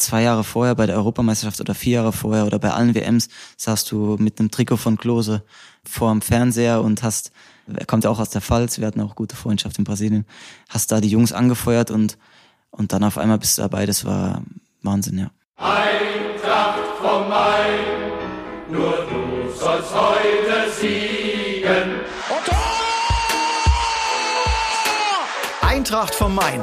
zwei Jahre vorher bei der Europameisterschaft oder vier Jahre vorher oder bei allen WMs saßt du mit einem Trikot von Klose vor dem Fernseher und hast, er kommt ja auch aus der Pfalz, wir hatten auch gute Freundschaft in Brasilien, hast da die Jungs angefeuert und, und dann auf einmal bist du dabei, das war Wahnsinn, ja. Eintracht vom Main, nur du sollst heute siegen. Eintracht vom Main,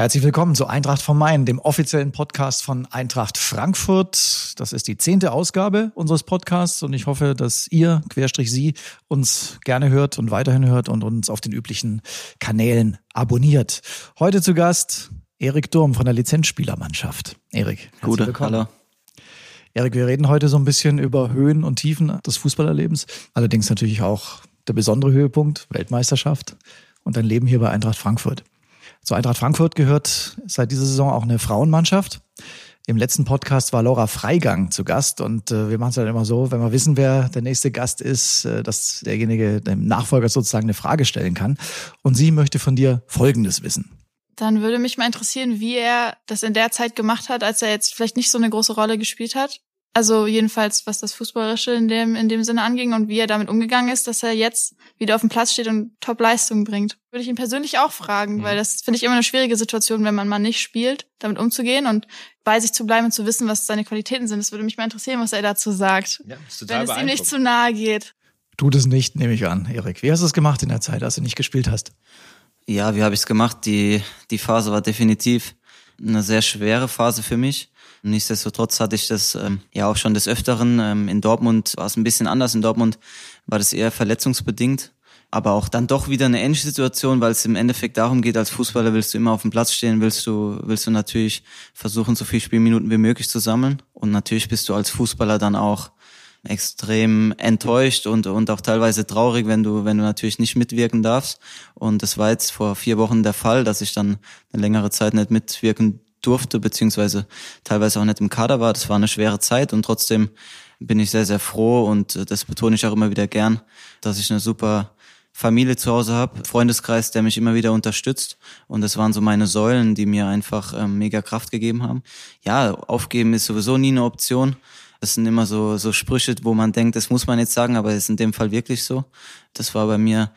Herzlich willkommen zu Eintracht vom Main, dem offiziellen Podcast von Eintracht Frankfurt. Das ist die zehnte Ausgabe unseres Podcasts und ich hoffe, dass ihr, Querstrich Sie, uns gerne hört und weiterhin hört und uns auf den üblichen Kanälen abonniert. Heute zu Gast Erik Durm von der Lizenzspielermannschaft. Erik, Gute, willkommen. hallo. Erik, wir reden heute so ein bisschen über Höhen und Tiefen des Fußballerlebens. Allerdings natürlich auch der besondere Höhepunkt, Weltmeisterschaft und dein Leben hier bei Eintracht Frankfurt. Zu Eintracht Frankfurt gehört seit dieser Saison auch eine Frauenmannschaft. Im letzten Podcast war Laura Freigang zu Gast und äh, wir machen es dann immer so, wenn wir wissen, wer der nächste Gast ist, äh, dass derjenige dem Nachfolger sozusagen eine Frage stellen kann. Und sie möchte von dir Folgendes wissen. Dann würde mich mal interessieren, wie er das in der Zeit gemacht hat, als er jetzt vielleicht nicht so eine große Rolle gespielt hat. Also jedenfalls, was das Fußballerische in dem, in dem Sinne anging und wie er damit umgegangen ist, dass er jetzt wieder auf dem Platz steht und Top-Leistungen bringt. Würde ich ihn persönlich auch fragen, weil das finde ich immer eine schwierige Situation, wenn man mal nicht spielt, damit umzugehen und bei sich zu bleiben und zu wissen, was seine Qualitäten sind. Das würde mich mal interessieren, was er dazu sagt. Ja, ist wenn es ihm nicht zu nahe geht. Tut es nicht, nehme ich an, Erik. Wie hast du es gemacht in der Zeit, als du nicht gespielt hast? Ja, wie habe ich es gemacht? Die, die Phase war definitiv eine sehr schwere Phase für mich. Nichtsdestotrotz hatte ich das ähm, ja auch schon des Öfteren. Ähm, in Dortmund war es ein bisschen anders. In Dortmund war das eher verletzungsbedingt. Aber auch dann doch wieder eine ähnliche Situation, weil es im Endeffekt darum geht, als Fußballer willst du immer auf dem Platz stehen, willst du, willst du natürlich versuchen, so viele Spielminuten wie möglich zu sammeln. Und natürlich bist du als Fußballer dann auch extrem enttäuscht und, und auch teilweise traurig, wenn du, wenn du natürlich nicht mitwirken darfst. Und das war jetzt vor vier Wochen der Fall, dass ich dann eine längere Zeit nicht mitwirken durfte, beziehungsweise teilweise auch nicht im Kader war. Das war eine schwere Zeit und trotzdem bin ich sehr, sehr froh und das betone ich auch immer wieder gern, dass ich eine super Familie zu Hause habe, Freundeskreis, der mich immer wieder unterstützt. Und das waren so meine Säulen, die mir einfach ähm, mega Kraft gegeben haben. Ja, aufgeben ist sowieso nie eine Option. Das sind immer so, so Sprüche, wo man denkt, das muss man jetzt sagen, aber es ist in dem Fall wirklich so. Das war bei mir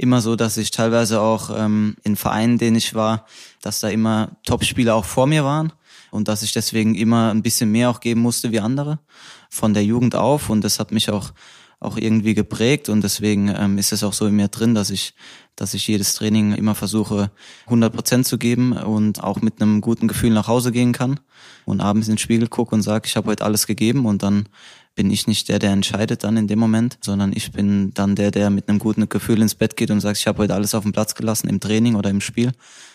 immer so, dass ich teilweise auch ähm, in Vereinen, denen ich war, dass da immer Topspieler auch vor mir waren und dass ich deswegen immer ein bisschen mehr auch geben musste wie andere von der Jugend auf. Und das hat mich auch auch irgendwie geprägt. Und deswegen ähm, ist es auch so in mir drin, dass ich dass ich jedes Training immer versuche 100 Prozent zu geben und auch mit einem guten Gefühl nach Hause gehen kann und abends in den Spiegel gucke und sage, ich habe heute alles gegeben und dann bin ich nicht der, der entscheidet dann in dem Moment, sondern ich bin dann der, der mit einem guten Gefühl ins Bett geht und sagt, ich habe heute alles auf den Platz gelassen im Training oder im Spiel.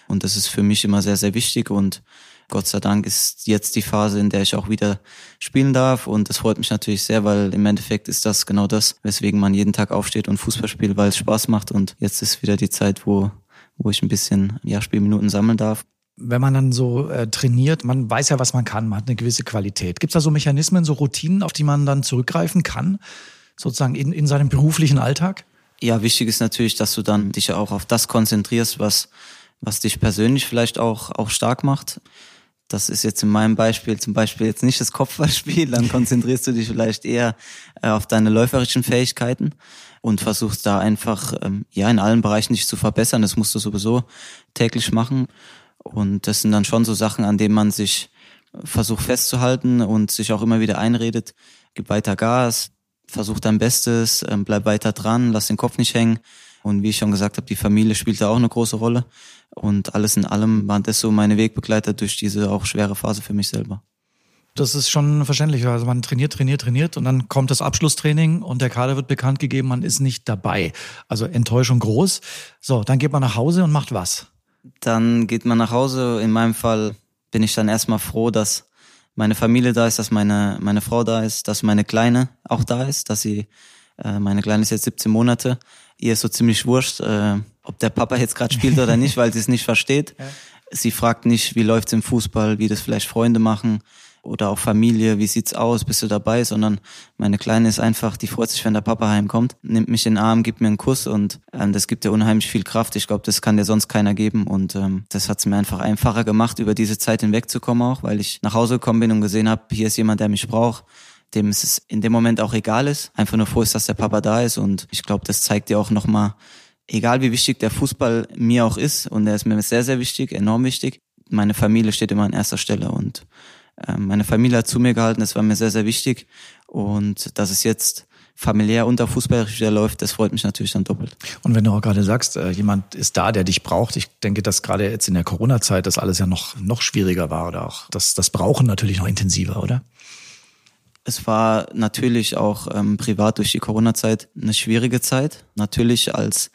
Und das ist für mich immer sehr, sehr wichtig und Gott sei Dank ist jetzt die Phase, in der ich auch wieder spielen darf und das freut mich natürlich sehr, weil im Endeffekt ist das genau das, weswegen man jeden Tag aufsteht und Fußball spielt, weil es Spaß macht und jetzt ist wieder die Zeit, wo, wo ich ein bisschen ja, Spielminuten sammeln darf wenn man dann so äh, trainiert, man weiß ja, was man kann, man hat eine gewisse Qualität. Gibt es da so Mechanismen, so Routinen, auf die man dann zurückgreifen kann, sozusagen in, in seinem beruflichen Alltag? Ja, wichtig ist natürlich, dass du dann dich auch auf das konzentrierst, was, was dich persönlich vielleicht auch, auch stark macht. Das ist jetzt in meinem Beispiel zum Beispiel jetzt nicht das Kopfballspiel, dann konzentrierst du dich vielleicht eher äh, auf deine läuferischen Fähigkeiten und versuchst da einfach ähm, ja in allen Bereichen dich zu verbessern. Das musst du sowieso täglich machen. Und das sind dann schon so Sachen, an denen man sich versucht festzuhalten und sich auch immer wieder einredet, gib weiter Gas, versuch dein Bestes, ähm, bleib weiter dran, lass den Kopf nicht hängen. Und wie ich schon gesagt habe, die Familie spielte auch eine große Rolle. Und alles in allem waren das so meine Wegbegleiter durch diese auch schwere Phase für mich selber. Das ist schon verständlich. Also man trainiert, trainiert, trainiert und dann kommt das Abschlusstraining und der Kader wird bekannt gegeben, man ist nicht dabei. Also Enttäuschung groß. So, dann geht man nach Hause und macht was? Dann geht man nach Hause. In meinem Fall bin ich dann erstmal froh, dass meine Familie da ist, dass meine, meine Frau da ist, dass meine Kleine auch da ist, dass sie, äh, meine Kleine ist jetzt 17 Monate, ihr ist so ziemlich wurscht, äh, ob der Papa jetzt gerade spielt oder nicht, weil sie es nicht versteht. Sie fragt nicht, wie läuft's im Fußball, wie das vielleicht Freunde machen oder auch Familie, wie sieht's aus, bist du dabei, sondern meine Kleine ist einfach, die freut sich, wenn der Papa heimkommt, nimmt mich in den Arm, gibt mir einen Kuss und ähm, das gibt ihr unheimlich viel Kraft. Ich glaube, das kann dir sonst keiner geben und ähm, das hat's mir einfach einfacher gemacht, über diese Zeit hinwegzukommen auch, weil ich nach Hause gekommen bin und gesehen habe, hier ist jemand, der mich braucht dem es in dem Moment auch egal ist, einfach nur froh ist, dass der Papa da ist und ich glaube, das zeigt dir auch nochmal, egal wie wichtig der Fußball mir auch ist und er ist mir sehr, sehr wichtig, enorm wichtig, meine Familie steht immer an erster Stelle und meine Familie hat zu mir gehalten, das war mir sehr, sehr wichtig. Und dass es jetzt familiär und auch fußballerisch wieder läuft, das freut mich natürlich dann doppelt. Und wenn du auch gerade sagst, äh, jemand ist da, der dich braucht, ich denke, dass gerade jetzt in der Corona-Zeit das alles ja noch, noch schwieriger war oder auch das, das Brauchen natürlich noch intensiver, oder? Es war natürlich auch ähm, privat durch die Corona-Zeit eine schwierige Zeit. Natürlich als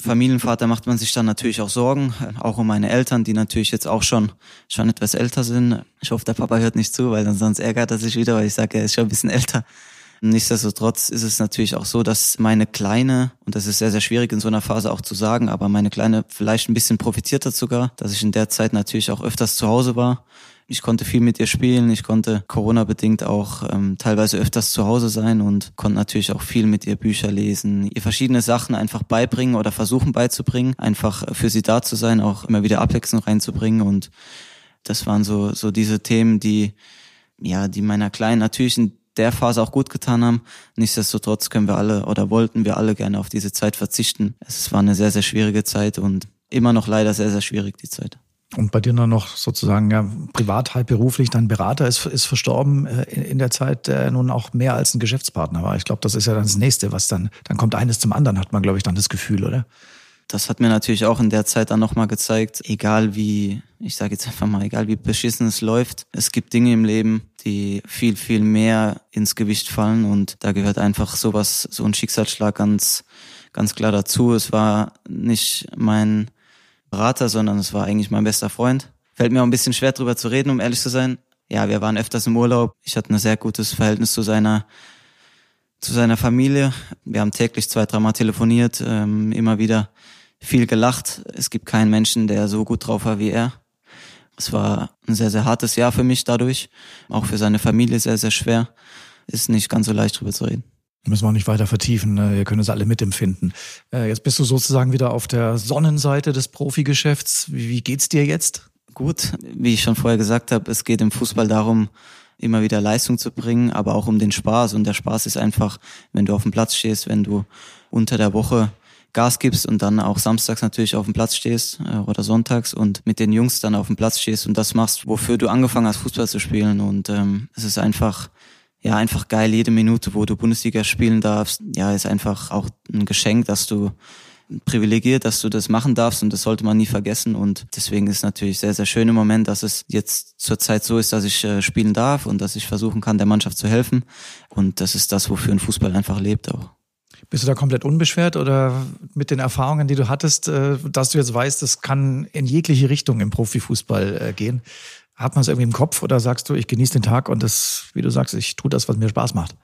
Familienvater macht man sich dann natürlich auch Sorgen, auch um meine Eltern, die natürlich jetzt auch schon schon etwas älter sind. Ich hoffe, der Papa hört nicht zu, weil sonst ärgert er sich wieder, weil ich sage, er ist schon ein bisschen älter. Nichtsdestotrotz ist es natürlich auch so, dass meine Kleine, und das ist sehr, sehr schwierig in so einer Phase auch zu sagen, aber meine Kleine vielleicht ein bisschen profitiert hat sogar, dass ich in der Zeit natürlich auch öfters zu Hause war ich konnte viel mit ihr spielen. Ich konnte Corona-bedingt auch ähm, teilweise öfters zu Hause sein und konnte natürlich auch viel mit ihr Bücher lesen, ihr verschiedene Sachen einfach beibringen oder versuchen beizubringen, einfach für sie da zu sein, auch immer wieder Abwechslung reinzubringen. Und das waren so, so diese Themen, die, ja, die meiner Kleinen natürlich in der Phase auch gut getan haben. Nichtsdestotrotz können wir alle oder wollten wir alle gerne auf diese Zeit verzichten. Es war eine sehr, sehr schwierige Zeit und immer noch leider sehr, sehr schwierig die Zeit. Und bei dir dann noch sozusagen ja, privat, halb beruflich, dein Berater ist, ist verstorben äh, in, in der Zeit, der nun auch mehr als ein Geschäftspartner war. Ich glaube, das ist ja dann das Nächste, was dann, dann kommt eines zum anderen, hat man, glaube ich, dann das Gefühl, oder? Das hat mir natürlich auch in der Zeit dann nochmal gezeigt, egal wie, ich sage jetzt einfach mal, egal wie beschissen es läuft, es gibt Dinge im Leben, die viel, viel mehr ins Gewicht fallen und da gehört einfach sowas, so ein Schicksalsschlag ganz, ganz klar dazu. Es war nicht mein Berater, sondern es war eigentlich mein bester Freund. Fällt mir auch ein bisschen schwer drüber zu reden, um ehrlich zu sein. Ja, wir waren öfters im Urlaub. Ich hatte ein sehr gutes Verhältnis zu seiner zu seiner Familie. Wir haben täglich zwei, dreimal telefoniert, ähm, immer wieder viel gelacht. Es gibt keinen Menschen, der so gut drauf war wie er. Es war ein sehr, sehr hartes Jahr für mich dadurch. Auch für seine Familie sehr, sehr schwer. Ist nicht ganz so leicht drüber zu reden. Müssen wir auch nicht weiter vertiefen. Ne? Wir können es alle mitempfinden. Äh, jetzt bist du sozusagen wieder auf der Sonnenseite des Profigeschäfts. Wie geht's dir jetzt? Gut, wie ich schon vorher gesagt habe, es geht im Fußball darum, immer wieder Leistung zu bringen, aber auch um den Spaß. Und der Spaß ist einfach, wenn du auf dem Platz stehst, wenn du unter der Woche Gas gibst und dann auch samstags natürlich auf dem Platz stehst äh, oder sonntags und mit den Jungs dann auf dem Platz stehst und das machst, wofür du angefangen hast, Fußball zu spielen. Und ähm, es ist einfach ja, einfach geil, jede Minute, wo du Bundesliga spielen darfst. Ja, ist einfach auch ein Geschenk, dass du privilegiert, dass du das machen darfst und das sollte man nie vergessen und deswegen ist natürlich sehr, sehr schön im Moment, dass es jetzt zurzeit so ist, dass ich äh, spielen darf und dass ich versuchen kann, der Mannschaft zu helfen und das ist das, wofür ein Fußball einfach lebt auch. Bist du da komplett unbeschwert oder mit den Erfahrungen, die du hattest, äh, dass du jetzt weißt, das kann in jegliche Richtung im Profifußball äh, gehen? Hat man es irgendwie im Kopf oder sagst du, ich genieße den Tag und das, wie du sagst, ich tue das, was mir Spaß macht?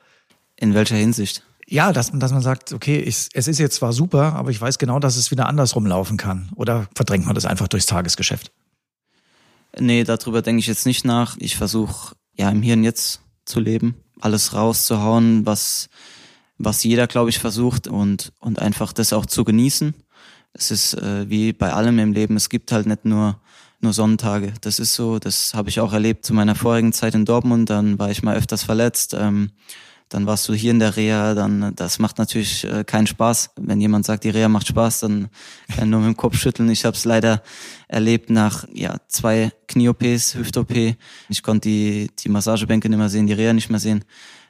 In welcher Hinsicht? Ja, dass, dass man sagt, okay, ich, es ist jetzt zwar super, aber ich weiß genau, dass es wieder andersrum laufen kann. Oder verdrängt man das einfach durchs Tagesgeschäft? Nee, darüber denke ich jetzt nicht nach. Ich versuche ja im Hier und Jetzt zu leben, alles rauszuhauen, was, was jeder, glaube ich, versucht und, und einfach das auch zu genießen. Es ist äh, wie bei allem im Leben, es gibt halt nicht nur nur Sonntage. Das ist so, das habe ich auch erlebt zu meiner vorigen Zeit in Dortmund. Dann war ich mal öfters verletzt. Ähm, dann warst du hier in der Reha, dann das macht natürlich äh, keinen Spaß. Wenn jemand sagt, die Reha macht Spaß, dann kann nur mit dem Kopf schütteln. Ich habe es leider erlebt nach ja zwei Knie-OPs, Hüft-OP. Ich konnte die, die Massagebänke nicht mehr sehen, die Reha nicht mehr sehen.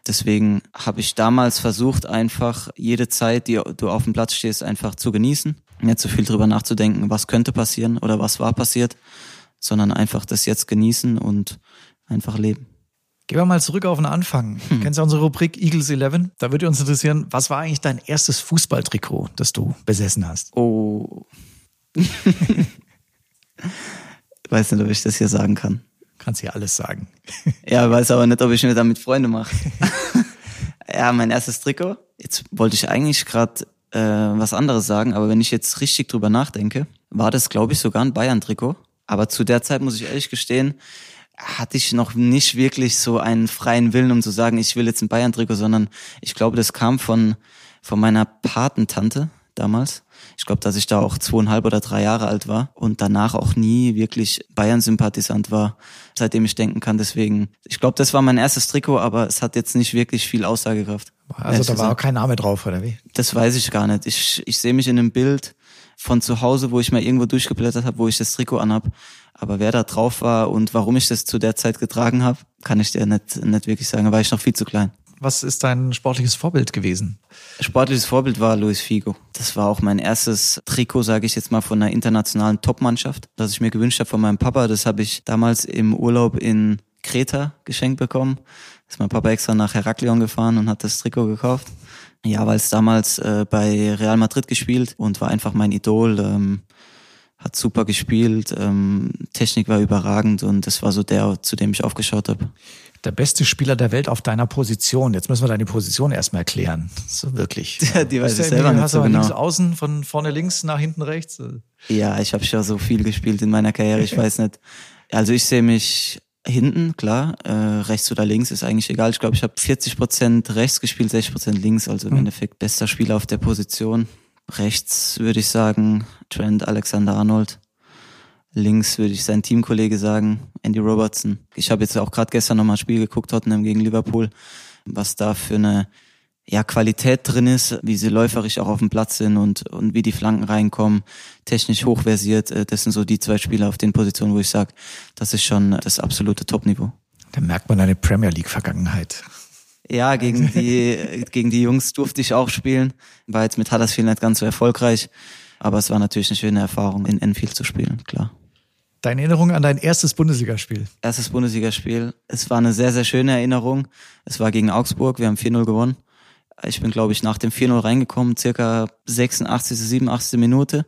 Deswegen habe ich damals versucht, einfach jede Zeit, die du auf dem Platz stehst, einfach zu genießen. Nicht so viel drüber nachzudenken, was könnte passieren oder was war passiert, sondern einfach das jetzt genießen und einfach leben. Gehen wir mal zurück auf den Anfang. Hm. Kennst du unsere Rubrik Eagles 11? Da würde uns interessieren, was war eigentlich dein erstes Fußballtrikot, das du besessen hast? Oh. weiß nicht, ob ich das hier sagen kann. Kannst hier alles sagen. ja, weiß aber nicht, ob ich mir damit Freunde mache. ja, mein erstes Trikot. Jetzt wollte ich eigentlich gerade äh, was anderes sagen, aber wenn ich jetzt richtig drüber nachdenke, war das, glaube ich, sogar ein Bayern-Trikot. Aber zu der Zeit muss ich ehrlich gestehen, hatte ich noch nicht wirklich so einen freien Willen, um zu sagen, ich will jetzt ein Bayern-Trikot, sondern ich glaube, das kam von, von meiner Patentante damals. Ich glaube, dass ich da auch zweieinhalb oder drei Jahre alt war und danach auch nie wirklich Bayern-Sympathisant war, seitdem ich denken kann. Deswegen, ich glaube, das war mein erstes Trikot, aber es hat jetzt nicht wirklich viel Aussagekraft. Also da war auch kein Name drauf, oder wie? Das weiß ich gar nicht. Ich, ich sehe mich in einem Bild von zu Hause, wo ich mal irgendwo durchgeblättert habe, wo ich das Trikot anhab. Aber wer da drauf war und warum ich das zu der Zeit getragen habe, kann ich dir nicht, nicht wirklich sagen. Da war ich noch viel zu klein. Was ist dein sportliches Vorbild gewesen? Sportliches Vorbild war Luis Figo. Das war auch mein erstes Trikot, sage ich jetzt mal, von einer internationalen Topmannschaft, das ich mir gewünscht habe von meinem Papa. Das habe ich damals im Urlaub in Kreta geschenkt bekommen. Ist mein Papa extra nach Heraklion gefahren und hat das Trikot gekauft. Ja, weil es damals äh, bei Real Madrid gespielt und war einfach mein Idol. Ähm, hat super gespielt, ähm, Technik war überragend und das war so der, zu dem ich aufgeschaut habe. Der beste Spieler der Welt auf deiner Position. Jetzt müssen wir deine Position erstmal erklären. So wirklich. Die weiß ich selber nicht so genau. Links außen, von vorne links nach hinten rechts. Ja, ich habe schon so viel gespielt in meiner Karriere. Ich weiß nicht. Also ich sehe mich hinten, klar. Äh, rechts oder links ist eigentlich egal. Ich glaube, ich habe 40 Prozent rechts gespielt, 60 Prozent links. Also im mhm. Endeffekt bester Spieler auf der Position. Rechts würde ich sagen Trent Alexander-Arnold. Links würde ich sein Teamkollege sagen, Andy Robertson. Ich habe jetzt auch gerade gestern nochmal ein Spiel geguckt, Tottenham gegen Liverpool, was da für eine ja, Qualität drin ist, wie sie läuferisch auch auf dem Platz sind und, und wie die Flanken reinkommen, technisch hochversiert. Äh, das sind so die zwei Spieler auf den Positionen, wo ich sage, das ist schon das absolute Topniveau. Da merkt man eine Premier League-Vergangenheit. Ja, gegen die, gegen die Jungs durfte ich auch spielen. War jetzt mit Huddersfield nicht ganz so erfolgreich. Aber es war natürlich eine schöne Erfahrung, in Enfield zu spielen, klar. Deine Erinnerung an dein erstes Bundesligaspiel? Erstes Bundesligaspiel. Es war eine sehr, sehr schöne Erinnerung. Es war gegen Augsburg. Wir haben 4-0 gewonnen. Ich bin, glaube ich, nach dem 4-0 reingekommen, circa 86., 87. Minute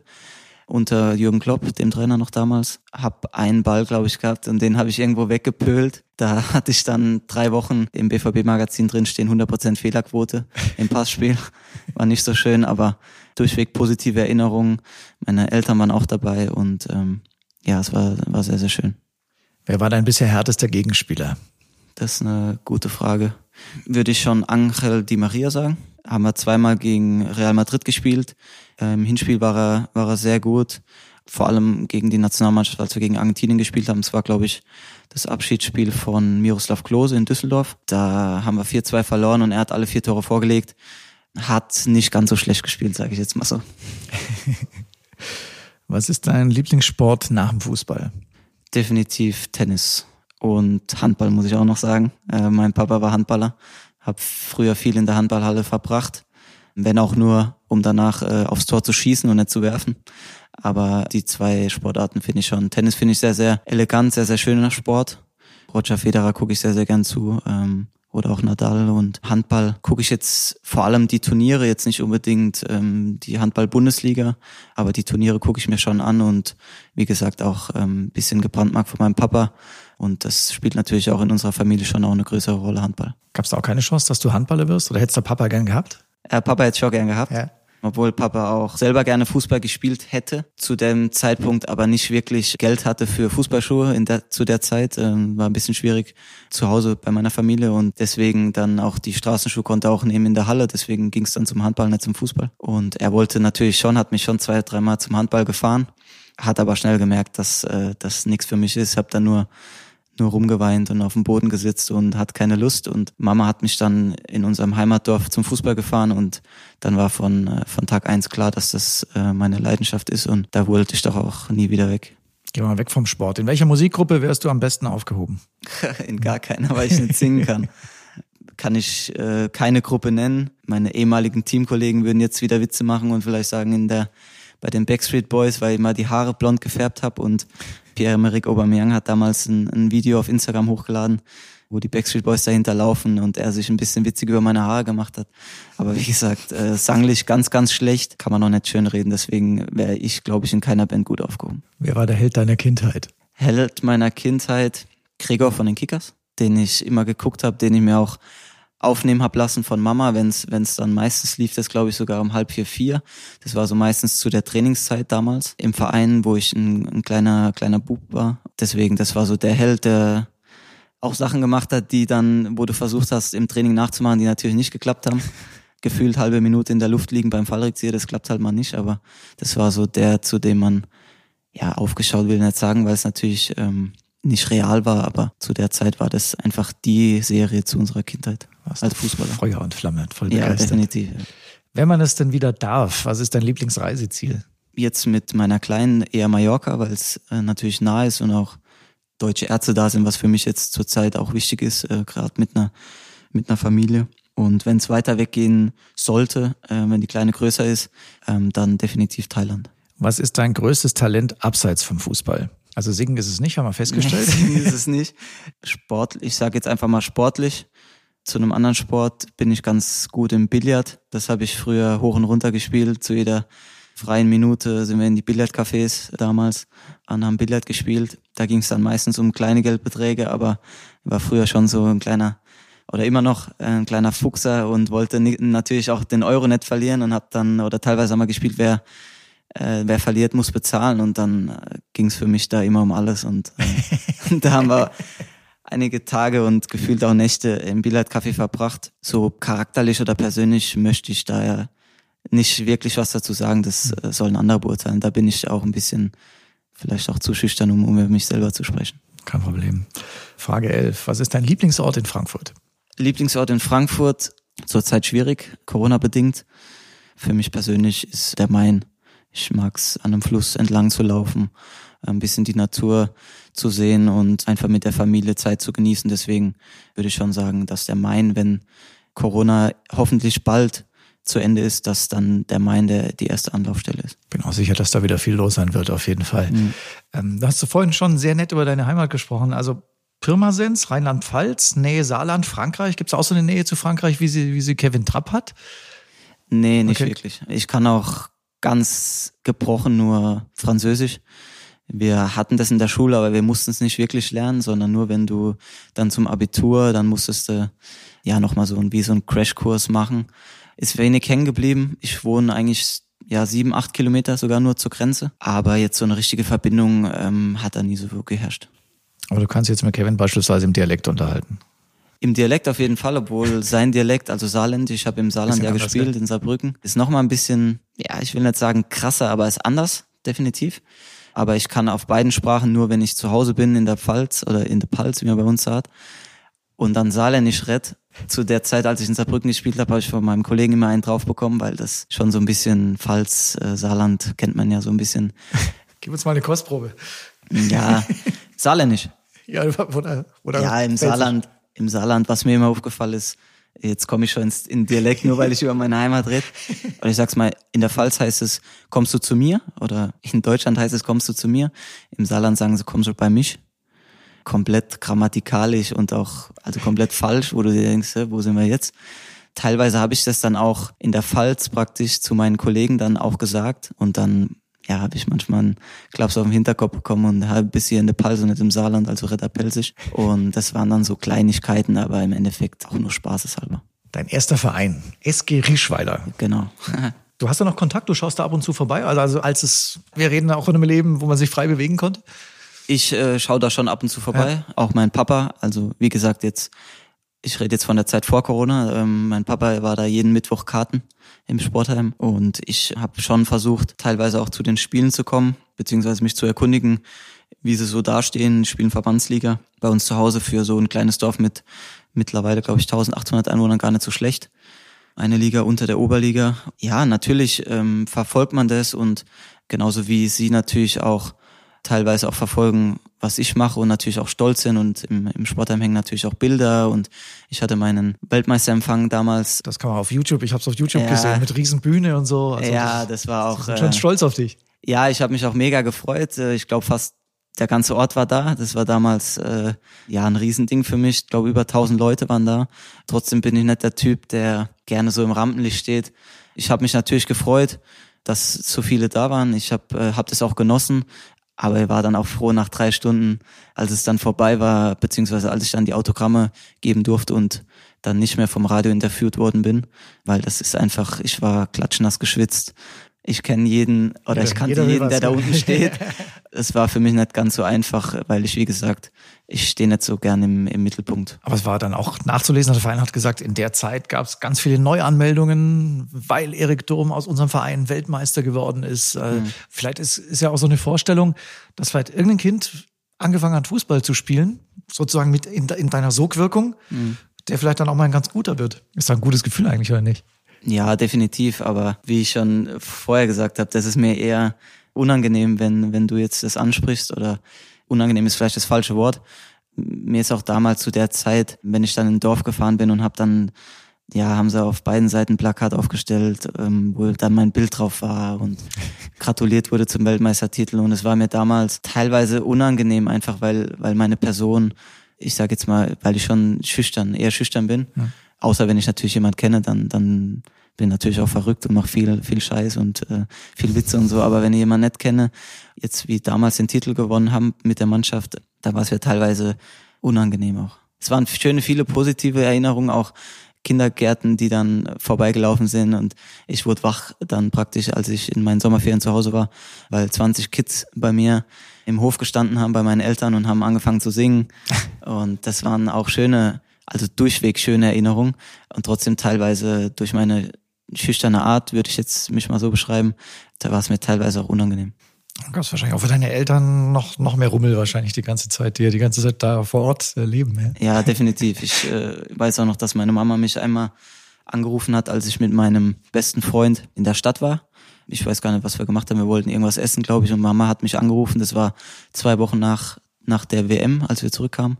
unter Jürgen Klopp, dem Trainer noch damals. Hab einen Ball, glaube ich, gehabt und den habe ich irgendwo weggepölt. Da hatte ich dann drei Wochen im BVB-Magazin drinstehen, 100% Fehlerquote im Passspiel. War nicht so schön, aber durchweg positive Erinnerungen. Meine Eltern waren auch dabei und ähm, ja, es war, war sehr, sehr schön. Wer war dein bisher härtester Gegenspieler? Das ist eine gute Frage. Würde ich schon Angel Di Maria sagen. Haben wir zweimal gegen Real Madrid gespielt. Im Hinspiel war er, war er sehr gut. Vor allem gegen die Nationalmannschaft, als wir gegen Argentinien gespielt haben. Es war, glaube ich, das Abschiedsspiel von Miroslav Klose in Düsseldorf. Da haben wir 4-2 verloren und er hat alle vier Tore vorgelegt. Hat nicht ganz so schlecht gespielt, sage ich jetzt mal so. Was ist dein Lieblingssport nach dem Fußball? Definitiv Tennis und Handball, muss ich auch noch sagen. Äh, mein Papa war Handballer, habe früher viel in der Handballhalle verbracht, wenn auch nur, um danach äh, aufs Tor zu schießen und nicht zu werfen. Aber die zwei Sportarten finde ich schon. Tennis finde ich sehr, sehr elegant, sehr, sehr schöner Sport. Roger Federer gucke ich sehr, sehr gern zu. Ähm, oder auch Nadal und Handball gucke ich jetzt vor allem die Turniere, jetzt nicht unbedingt ähm, die Handball-Bundesliga, aber die Turniere gucke ich mir schon an und wie gesagt auch ähm, bisschen gebrandmarkt von meinem Papa. Und das spielt natürlich auch in unserer Familie schon auch eine größere Rolle, Handball. Gab es da auch keine Chance, dass du Handballer wirst oder hättest du Papa gern gehabt? Äh, Papa hätte ich auch gern gehabt. Ja obwohl Papa auch selber gerne Fußball gespielt hätte, zu dem Zeitpunkt aber nicht wirklich Geld hatte für Fußballschuhe in der, zu der Zeit. Ähm, war ein bisschen schwierig zu Hause bei meiner Familie und deswegen dann auch die Straßenschuhe konnte auch nehmen in der Halle, deswegen ging es dann zum Handball, nicht zum Fußball. Und er wollte natürlich schon, hat mich schon zwei, dreimal zum Handball gefahren, hat aber schnell gemerkt, dass äh, das nichts für mich ist. Habe dann nur nur rumgeweint und auf dem Boden gesitzt und hat keine Lust. Und Mama hat mich dann in unserem Heimatdorf zum Fußball gefahren und dann war von, äh, von Tag eins klar, dass das äh, meine Leidenschaft ist und da wollte ich doch auch nie wieder weg. Geh mal weg vom Sport. In welcher Musikgruppe wärst du am besten aufgehoben? in gar keiner, weil ich nicht singen kann. kann ich äh, keine Gruppe nennen. Meine ehemaligen Teamkollegen würden jetzt wieder Witze machen und vielleicht sagen, in der bei den Backstreet Boys, weil ich mal die Haare blond gefärbt habe und Pierre-Emerick Aubameyang hat damals ein, ein Video auf Instagram hochgeladen, wo die Backstreet Boys dahinter laufen und er sich ein bisschen witzig über meine Haare gemacht hat. Aber wie gesagt, äh, sanglich ganz, ganz schlecht, kann man noch nicht schön reden. Deswegen wäre ich, glaube ich, in keiner Band gut aufgehoben. Wer war der Held deiner Kindheit? Held meiner Kindheit, Gregor von den Kickers, den ich immer geguckt habe, den ich mir auch aufnehmen hab lassen von Mama, wenn es dann meistens lief, das glaube ich sogar um halb vier, vier. Das war so meistens zu der Trainingszeit damals im Verein, wo ich ein, ein kleiner, kleiner Bub war. Deswegen, das war so der Held, der auch Sachen gemacht hat, die dann, wo du versucht hast, im Training nachzumachen, die natürlich nicht geklappt haben. Gefühlt halbe Minute in der Luft liegen beim Fallrückzieher, das klappt halt mal nicht, aber das war so der, zu dem man ja aufgeschaut will nicht sagen, weil es natürlich ähm, nicht real war, aber zu der Zeit war das einfach die Serie zu unserer Kindheit Warst als Fußballer. Feuer und Flamme, voll Ja, begeistert. definitiv. ja. Wenn man es denn wieder darf, was ist dein Lieblingsreiseziel? Jetzt mit meiner Kleinen eher Mallorca, weil es äh, natürlich nah ist und auch deutsche Ärzte da sind, was für mich jetzt zurzeit auch wichtig ist, äh, gerade mit einer mit einer Familie. Und wenn es weiter weggehen sollte, äh, wenn die Kleine größer ist, ähm, dann definitiv Thailand. Was ist dein größtes Talent abseits vom Fußball? Also singen ist es nicht, haben wir festgestellt. Nee, ist es nicht. Sport, ich sage jetzt einfach mal sportlich. Zu einem anderen Sport bin ich ganz gut im Billard. Das habe ich früher hoch und runter gespielt. Zu jeder freien Minute sind wir in die Billardcafés damals und haben Billard gespielt. Da ging es dann meistens um kleine Geldbeträge, aber war früher schon so ein kleiner oder immer noch ein kleiner Fuchser und wollte natürlich auch den Euro nicht verlieren und habe dann oder teilweise haben gespielt, wer äh, wer verliert, muss bezahlen und dann äh, ging es für mich da immer um alles und äh, da haben wir einige Tage und gefühlt auch Nächte im Billardcafé verbracht. So charakterlich oder persönlich möchte ich da ja nicht wirklich was dazu sagen, das äh, sollen andere beurteilen. Da bin ich auch ein bisschen vielleicht auch zu schüchtern, um, um über mich selber zu sprechen. Kein Problem. Frage 11. Was ist dein Lieblingsort in Frankfurt? Lieblingsort in Frankfurt, zurzeit schwierig, Corona-bedingt. Für mich persönlich ist der Main. Ich mag's an einem Fluss entlang zu laufen, ein bisschen die Natur zu sehen und einfach mit der Familie Zeit zu genießen. Deswegen würde ich schon sagen, dass der Main, wenn Corona hoffentlich bald zu Ende ist, dass dann der Main der, die erste Anlaufstelle ist. Bin auch sicher, dass da wieder viel los sein wird, auf jeden Fall. Ähm, da hast du vorhin schon sehr nett über deine Heimat gesprochen. Also Pirmasens, Rheinland-Pfalz, Nähe Saarland, Frankreich. Gibt es auch so eine Nähe zu Frankreich, wie sie, wie sie Kevin Trapp hat? Nee, nicht Okay. wirklich. Ich kann auch ganz gebrochen nur Französisch. Wir hatten das in der Schule, aber wir mussten es nicht wirklich lernen, sondern nur wenn du dann zum Abitur, dann musstest du ja nochmal so ein, wie so einen Crashkurs machen. Ist wenig hängen geblieben. Ich wohne eigentlich ja sieben, acht Kilometer sogar nur zur Grenze. Aber jetzt so eine richtige Verbindung ähm, hat da nie so geherrscht. Aber du kannst jetzt mit Kevin beispielsweise im Dialekt unterhalten. Im Dialekt auf jeden Fall, obwohl sein Dialekt, also Saarland, ich habe im Saarland ja gespielt, gell? in Saarbrücken, ist nochmal ein bisschen, ja, ich will nicht sagen krasser, aber ist anders, definitiv. Aber ich kann auf beiden Sprachen nur, wenn ich zu Hause bin, in der Pfalz oder in der Palz, wie man bei uns sagt, und dann Saarländisch red. Zu der Zeit, als ich in Saarbrücken gespielt habe, habe ich von meinem Kollegen immer einen drauf bekommen, weil das schon so ein bisschen Pfalz, äh, Saarland kennt man ja so ein bisschen, Gib uns mal eine Kostprobe. ja, Saarländisch. Ja, oder, oder Ja, im Saarland, im Saarland, was mir immer aufgefallen ist, jetzt komme ich schon ins, in Dialekt, nur weil ich über meine Heimat rede. Und ich sag's mal, in der Pfalz heißt es, kommst du zu mir? Oder in Deutschland heißt es, kommst du zu mir? Im Saarland sagen sie, kommst du bei mich? Komplett grammatikalisch und auch, also komplett falsch, wo du dir denkst, wo sind wir jetzt? Teilweise habe ich das dann auch in der Pfalz praktisch zu meinen Kollegen dann auch gesagt und dann ja, habe ich manchmal einen Klaps auf den Hinterkopf bekommen und habe bis hier in der Pals und nicht im Saarland, also Ritter Pelzig. Und das waren dann so Kleinigkeiten, aber im Endeffekt auch nur spaßeshalber. Dein erster Verein, SG Rischweiler. Genau. Du hast da noch Kontakt, du schaust da ab und zu vorbei. Also, also als es, wir reden auch in einem Leben, wo man sich frei bewegen konnte. Ich äh, schaue da schon ab und zu vorbei. Auch mein Papa, also wie gesagt, jetzt, ich rede jetzt von der Zeit vor Corona. Ähm, mein Papa war da jeden Mittwoch Karten im Sportheim und ich habe schon versucht, teilweise auch zu den Spielen zu kommen, beziehungsweise mich zu erkundigen, wie sie so dastehen, spielen Verbandsliga. Bei uns zu Hause für so ein kleines Dorf mit mittlerweile, glaube ich, 1800 Einwohnern gar nicht so schlecht. Eine Liga unter der Oberliga. Ja, natürlich ähm, verfolgt man das und genauso wie sie natürlich auch teilweise auch verfolgen, was ich mache und natürlich auch stolz sind und im, im Sportheim hängen natürlich auch Bilder und ich hatte meinen Weltmeisterempfang damals. Das kann man auf YouTube, ich habe es auf YouTube Ja. gesehen, mit Riesenbühne und so. Also ja, das war auch. Ich bin schon äh, stolz auf dich. Ja, ich habe mich auch mega gefreut. Äh, Ich glaube, fast der ganze Ort war da. Das war damals äh, ja ein Riesending für mich. Ich glaube, über 1000 Leute waren da. Trotzdem bin ich nicht der Typ, der gerne so im Rampenlicht steht. Ich habe mich natürlich gefreut, dass so viele da waren. Ich habe äh, hab das auch genossen. Aber ich war dann auch froh nach drei Stunden, als es dann vorbei war, beziehungsweise als ich dann die Autogramme geben durfte und dann nicht mehr vom Radio interviewt worden bin, weil das ist einfach, ich war klatschnass geschwitzt. Ich kenne jeden oder Jeder- ich kannte jeden, der da unten steht. Es war für mich nicht ganz so einfach, weil ich, wie gesagt, ich stehe nicht so gern im, im Mittelpunkt. Aber es war dann auch nachzulesen, der Verein hat gesagt, in der Zeit gab es ganz viele Neuanmeldungen, weil Erik Durm aus unserem Verein Weltmeister geworden ist. Äh, Vielleicht ist, ist ja auch so eine Vorstellung, dass vielleicht irgendein Kind angefangen hat, Fußball zu spielen, sozusagen mit in, in deiner Sogwirkung, der vielleicht dann auch mal ein ganz guter wird. Ist doch ein gutes Gefühl eigentlich, oder nicht? Ja, definitiv. Aber wie ich schon vorher gesagt habe, das ist mir eher unangenehm, wenn, wenn du jetzt das ansprichst oder unangenehm ist vielleicht das falsche Wort. Mir ist auch damals zu der Zeit, wenn ich dann in ein Dorf gefahren bin und habe dann, ja, haben sie auf beiden Seiten ein Plakat aufgestellt, ähm, wo dann mein Bild drauf war und gratuliert wurde zum Weltmeistertitel. Und es war mir damals teilweise unangenehm, einfach weil, weil meine Person, ich sage jetzt mal, weil ich schon schüchtern, eher schüchtern bin. Außer wenn ich natürlich jemand kenne, dann, dann bin natürlich auch verrückt und mache viel, viel Scheiß und äh, viel Witze und so. Aber wenn ich jemanden nicht kenne, jetzt wie damals den Titel gewonnen haben mit der Mannschaft, da war es ja teilweise unangenehm auch. Es waren schöne, viele positive Erinnerungen, auch Kindergärten, die dann vorbeigelaufen sind und ich wurde wach dann praktisch, als ich in meinen Sommerferien zu Hause war, weil 20 Kids bei mir im Hof gestanden haben bei meinen Eltern und haben angefangen zu singen und das waren auch schöne, also durchweg schöne Erinnerungen und trotzdem teilweise durch meine schüchterne Art, würde ich jetzt mich mal so beschreiben, da war es mir teilweise auch unangenehm. Du gab's wahrscheinlich auch für deine Eltern noch, noch mehr Rummel wahrscheinlich die ganze Zeit, die ja die ganze Zeit da vor Ort äh, leben. Ja? Ja, definitiv. Ich äh, weiß auch noch, dass meine Mama mich einmal angerufen hat, als ich mit meinem besten Freund in der Stadt war. Ich weiß gar nicht, was wir gemacht haben. Wir wollten irgendwas essen, glaube ich, und Mama hat mich angerufen. Das war zwei Wochen nach, nach der WM, als wir zurückkamen.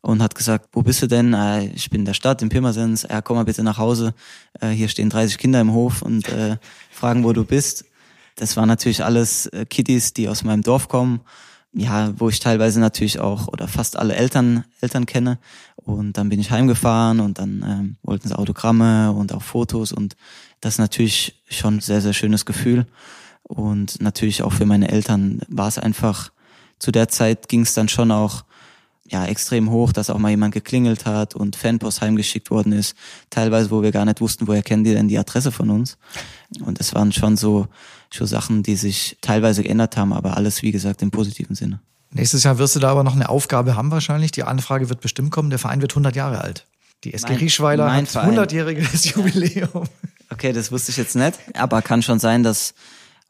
Und hat gesagt, wo bist du denn? Äh, ich bin in der Stadt, in Pirmasens. Ja, komm mal bitte nach Hause. Äh, hier stehen 30 Kinder im Hof und äh, fragen, wo du bist. Das waren natürlich alles äh, Kiddies, die aus meinem Dorf kommen. Ja, wo ich teilweise natürlich auch oder fast alle Eltern Eltern kenne. Und dann bin ich heimgefahren und dann ähm, wollten sie Autogramme und auch Fotos und das ist natürlich schon ein sehr, sehr schönes Gefühl. Und natürlich auch für meine Eltern war es einfach, zu der Zeit ging es dann schon auch ja, extrem hoch, dass auch mal jemand geklingelt hat und Fanpost heimgeschickt worden ist. Teilweise, wo wir gar nicht wussten, woher kennen die denn die Adresse von uns. Und es waren schon so, so Sachen, die sich teilweise geändert haben, aber alles, wie gesagt, im positiven Sinne. Nächstes Jahr wirst du da aber noch eine Aufgabe haben wahrscheinlich. Die Anfrage wird bestimmt kommen. Der Verein wird 100 Jahre alt. Die SG Mein- Rieschweiler mein hat Verein. 100-jähriges Jubiläum. Okay, das wusste ich jetzt nicht, aber kann schon sein, dass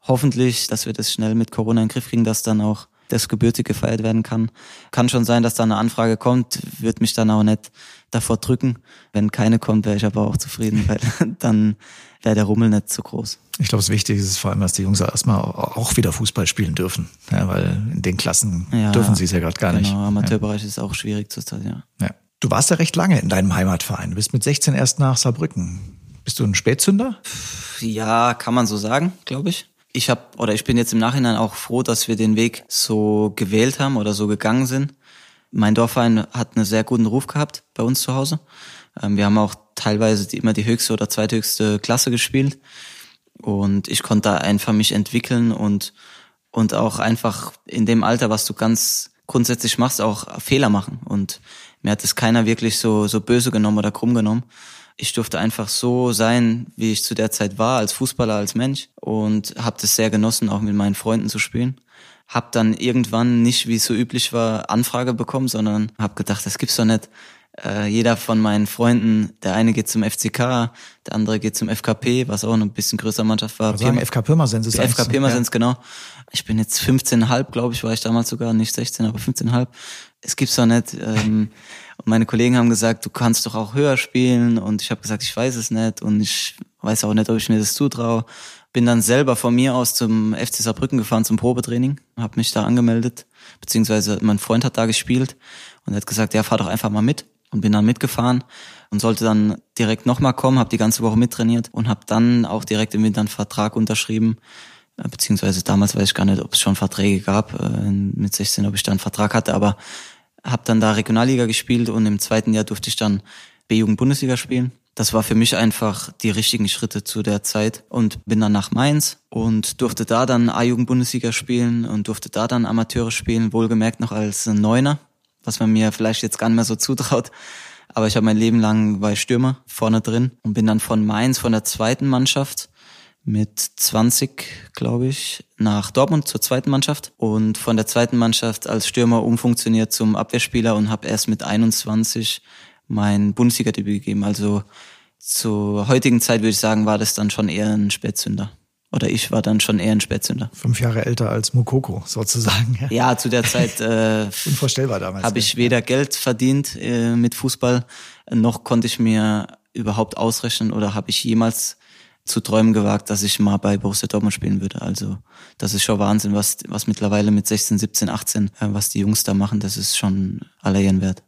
hoffentlich, dass wir das schnell mit Corona in den Griff kriegen, dass dann auch das Gebürtige gefeiert werden kann. Kann schon sein, dass da eine Anfrage kommt, wird mich dann auch nicht davor drücken. Wenn keine kommt, wäre ich aber auch zufrieden, weil dann wäre der Rummel nicht so groß. Ich glaube, das Wichtige ist vor allem, dass die Jungs erstmal auch wieder Fußball spielen dürfen. Ja, weil in den Klassen Ja, dürfen sie es ja gerade gar nicht. Genau, Amateurbereich ist auch schwierig zurzeit, ja. Ja. Du warst ja recht lange in deinem Heimatverein. Du bist mit 16 erst nach Saarbrücken. Bist du ein Spätzünder? Ja, kann man so sagen, glaube ich. Ich habe oder ich bin jetzt im Nachhinein auch froh, dass wir den Weg so gewählt haben oder so gegangen sind. Mein Dorfverein hat einen sehr guten Ruf gehabt bei uns zu Hause. Ähm, Wir haben auch teilweise immer die höchste oder zweithöchste Klasse gespielt und ich konnte da einfach mich entwickeln und und auch einfach in dem Alter, was du ganz grundsätzlich machst, auch Fehler machen und mir hat es keiner wirklich so so böse genommen oder krumm genommen ich durfte einfach so sein, wie ich zu der Zeit war, als Fußballer, als Mensch und habe das sehr genossen, auch mit meinen Freunden zu spielen. Hab dann irgendwann nicht, wie es so üblich war, Anfrage bekommen, sondern hab gedacht, das gibt's doch nicht. Äh, jeder von meinen Freunden, der eine geht zum FCK, der andere geht zum FKP, was auch eine bisschen größere Mannschaft war. Also sagen, Pirma- FK Pirmasens ist FK so- Pirmasens, genau. Ich bin jetzt 15,5, glaube ich, war ich damals sogar, nicht 16, aber 15,5. Es gibt's doch nicht. Ähm, und meine Kollegen haben gesagt, du kannst doch auch höher spielen. Und ich habe gesagt, ich weiß es nicht und ich weiß auch nicht, ob ich mir das zutraue. bin dann selber von mir aus zum FC Saarbrücken gefahren zum Probetraining, habe mich da angemeldet, beziehungsweise mein Freund hat da gespielt und hat gesagt, ja, fahr doch einfach mal mit und bin dann mitgefahren und sollte dann direkt nochmal kommen, habe die ganze Woche mittrainiert und habe dann auch direkt im Winter einen Vertrag unterschrieben, beziehungsweise damals weiß ich gar nicht, ob es schon Verträge gab, äh, mit 16, ob ich da einen Vertrag hatte, aber habe dann da Regionalliga gespielt und im zweiten Jahr durfte ich dann B-Jugend-Bundesliga spielen. Das war für mich einfach die richtigen Schritte zu der Zeit und bin dann nach Mainz und durfte da dann A-Jugend-Bundesliga spielen und durfte da dann Amateure spielen, wohlgemerkt noch als Neuner, was man mir vielleicht jetzt gar nicht mehr so zutraut. Aber ich habe mein Leben lang bei Stürmer vorne drin und bin dann von Mainz, von der zweiten Mannschaft mit 20, glaube ich, nach Dortmund zur zweiten Mannschaft und von der zweiten Mannschaft als Stürmer umfunktioniert zum Abwehrspieler und habe erst mit 21 mein Bundesliga-Debüt gegeben. Also zur heutigen Zeit würde ich sagen, war das dann schon eher ein Spätzünder. Oder ich war dann schon eher ein Spätzünder. Fünf Jahre älter als Mukoko sozusagen. Ja, zu der Zeit äh, unvorstellbar damals. Habe ich weder Geld verdient äh, mit Fußball, noch konnte ich mir überhaupt ausrechnen oder habe ich jemals zu träumen gewagt, dass ich mal bei Borussia Dortmund spielen würde. Also das ist schon Wahnsinn, was, was mittlerweile mit 16, 17, 18, äh, was die Jungs da machen, das ist schon aller Ehren wert.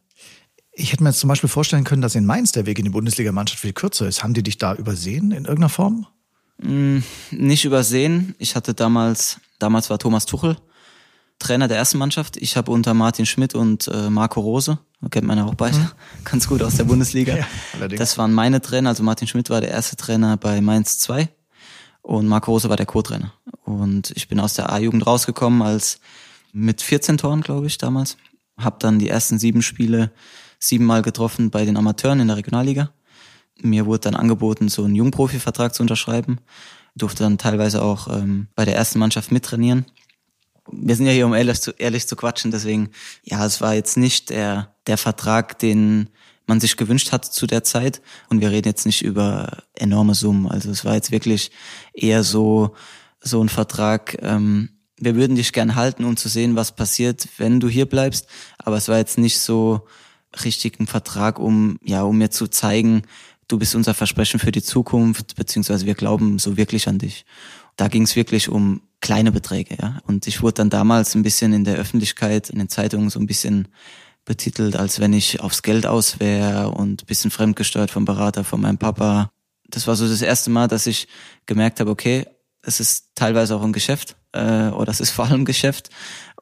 Ich hätte mir jetzt zum Beispiel vorstellen können, dass in Mainz der Weg in die Bundesligamannschaft viel kürzer ist. Haben die dich da übersehen in irgendeiner Form? Mm, nicht übersehen. Ich hatte damals, damals war Thomas Tuchel Trainer der ersten Mannschaft. Ich habe unter Martin Schmidt und äh, Marco Rose, kennt man ja auch beide, mhm. ganz gut aus der Bundesliga. Ja, das waren meine Trainer. Also Martin Schmidt war der erste Trainer bei Mainz 2 und Marco Rose war der Co-Trainer. Und ich bin aus der A-Jugend rausgekommen als mit 14 Toren, glaube ich, damals. Hab dann die ersten sieben Spiele siebenmal getroffen bei den Amateuren in der Regionalliga. Mir wurde dann angeboten, so einen Jungprofi-Vertrag zu unterschreiben. Durfte dann teilweise auch ähm, bei der ersten Mannschaft mittrainieren. Wir sind ja hier, um ehrlich zu, ehrlich zu quatschen, deswegen, ja, es war jetzt nicht der, der Vertrag, den man sich gewünscht hat zu der Zeit. Und wir reden jetzt nicht über enorme Summen. Also es war jetzt wirklich eher so, so ein Vertrag, ähm, wir würden dich gern halten, um zu sehen, was passiert, wenn du hier bleibst. Aber es war jetzt nicht so, richtigen Vertrag, um, ja, um mir zu zeigen, du bist unser Versprechen für die Zukunft, beziehungsweise wir glauben so wirklich an dich. Da ging es wirklich um kleine Beträge, ja. Und ich wurde dann damals ein bisschen in der Öffentlichkeit, in den Zeitungen so ein bisschen betitelt, als wenn ich aufs Geld aus wäre und bisschen fremdgesteuert vom Berater, von meinem Papa. Das war so das erste Mal, dass ich gemerkt habe, okay, es ist teilweise auch ein Geschäft äh, oder es ist vor allem Geschäft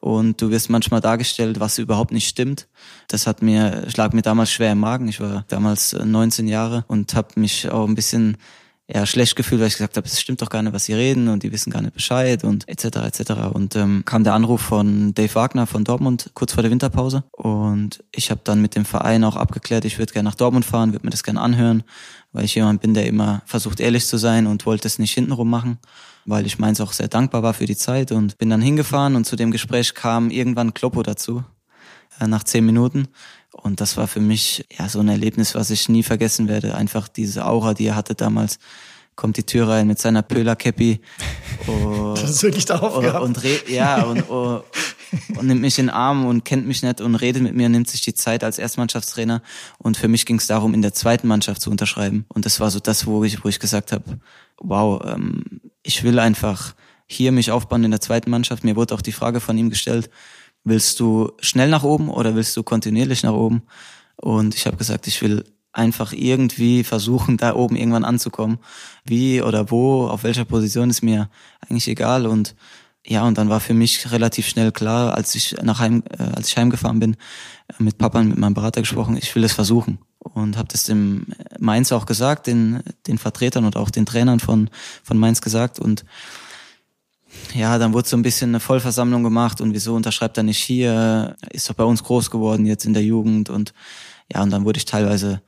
und du wirst manchmal dargestellt, was überhaupt nicht stimmt. Das hat mir, schlag mir damals schwer im Magen. Ich war damals 19 äh, Jahre und habe mich auch ein bisschen ja, schlecht gefühlt, weil ich gesagt habe, es stimmt doch gar nicht, was sie reden und die wissen gar nicht Bescheid und etc. etc. Und ähm, kam der Anruf von Dave Wagner von Dortmund kurz vor der Winterpause und ich habe dann mit dem Verein auch abgeklärt, ich würde gerne nach Dortmund fahren, würde mir das gerne anhören, weil ich jemand bin, der immer versucht ehrlich zu sein und wollte es nicht hintenrum machen weil ich meins auch sehr dankbar war für die Zeit und bin dann hingefahren und zu dem Gespräch kam irgendwann Kloppo dazu, äh, nach zehn Minuten. Und das war für mich ja so ein Erlebnis, was ich nie vergessen werde. Einfach diese Aura, die er hatte damals. Kommt die Tür rein mit seiner Pöhler-Cappy. das ist wirklich und, und Ja, und, und, und nimmt mich in den Arm und kennt mich nicht und redet mit mir, nimmt sich die Zeit als Erstmannschaftstrainer. Und für mich ging es darum, in der zweiten Mannschaft zu unterschreiben. Und das war so das, wo ich, wo ich gesagt habe, wow, ähm, ich will einfach hier mich aufbauen in der zweiten Mannschaft. Mir wurde auch die Frage von ihm gestellt, willst du schnell nach oben oder willst du kontinuierlich nach oben? Und ich habe gesagt, ich will einfach irgendwie versuchen, da oben irgendwann anzukommen. Wie oder wo, auf welcher Position ist mir eigentlich egal. Und ja, und dann war für mich relativ schnell klar, als ich nach Heim, äh, als ich heimgefahren bin, äh, mit Papa und mit meinem Berater gesprochen, ich will es versuchen und habe das dem Mainz auch gesagt, den, den Vertretern und auch den Trainern von, von Mainz gesagt und ja, dann wurde so ein bisschen eine Vollversammlung gemacht und wieso unterschreibt er nicht hier, ist doch bei uns groß geworden jetzt in der Jugend und ja, und dann wurde ich teilweise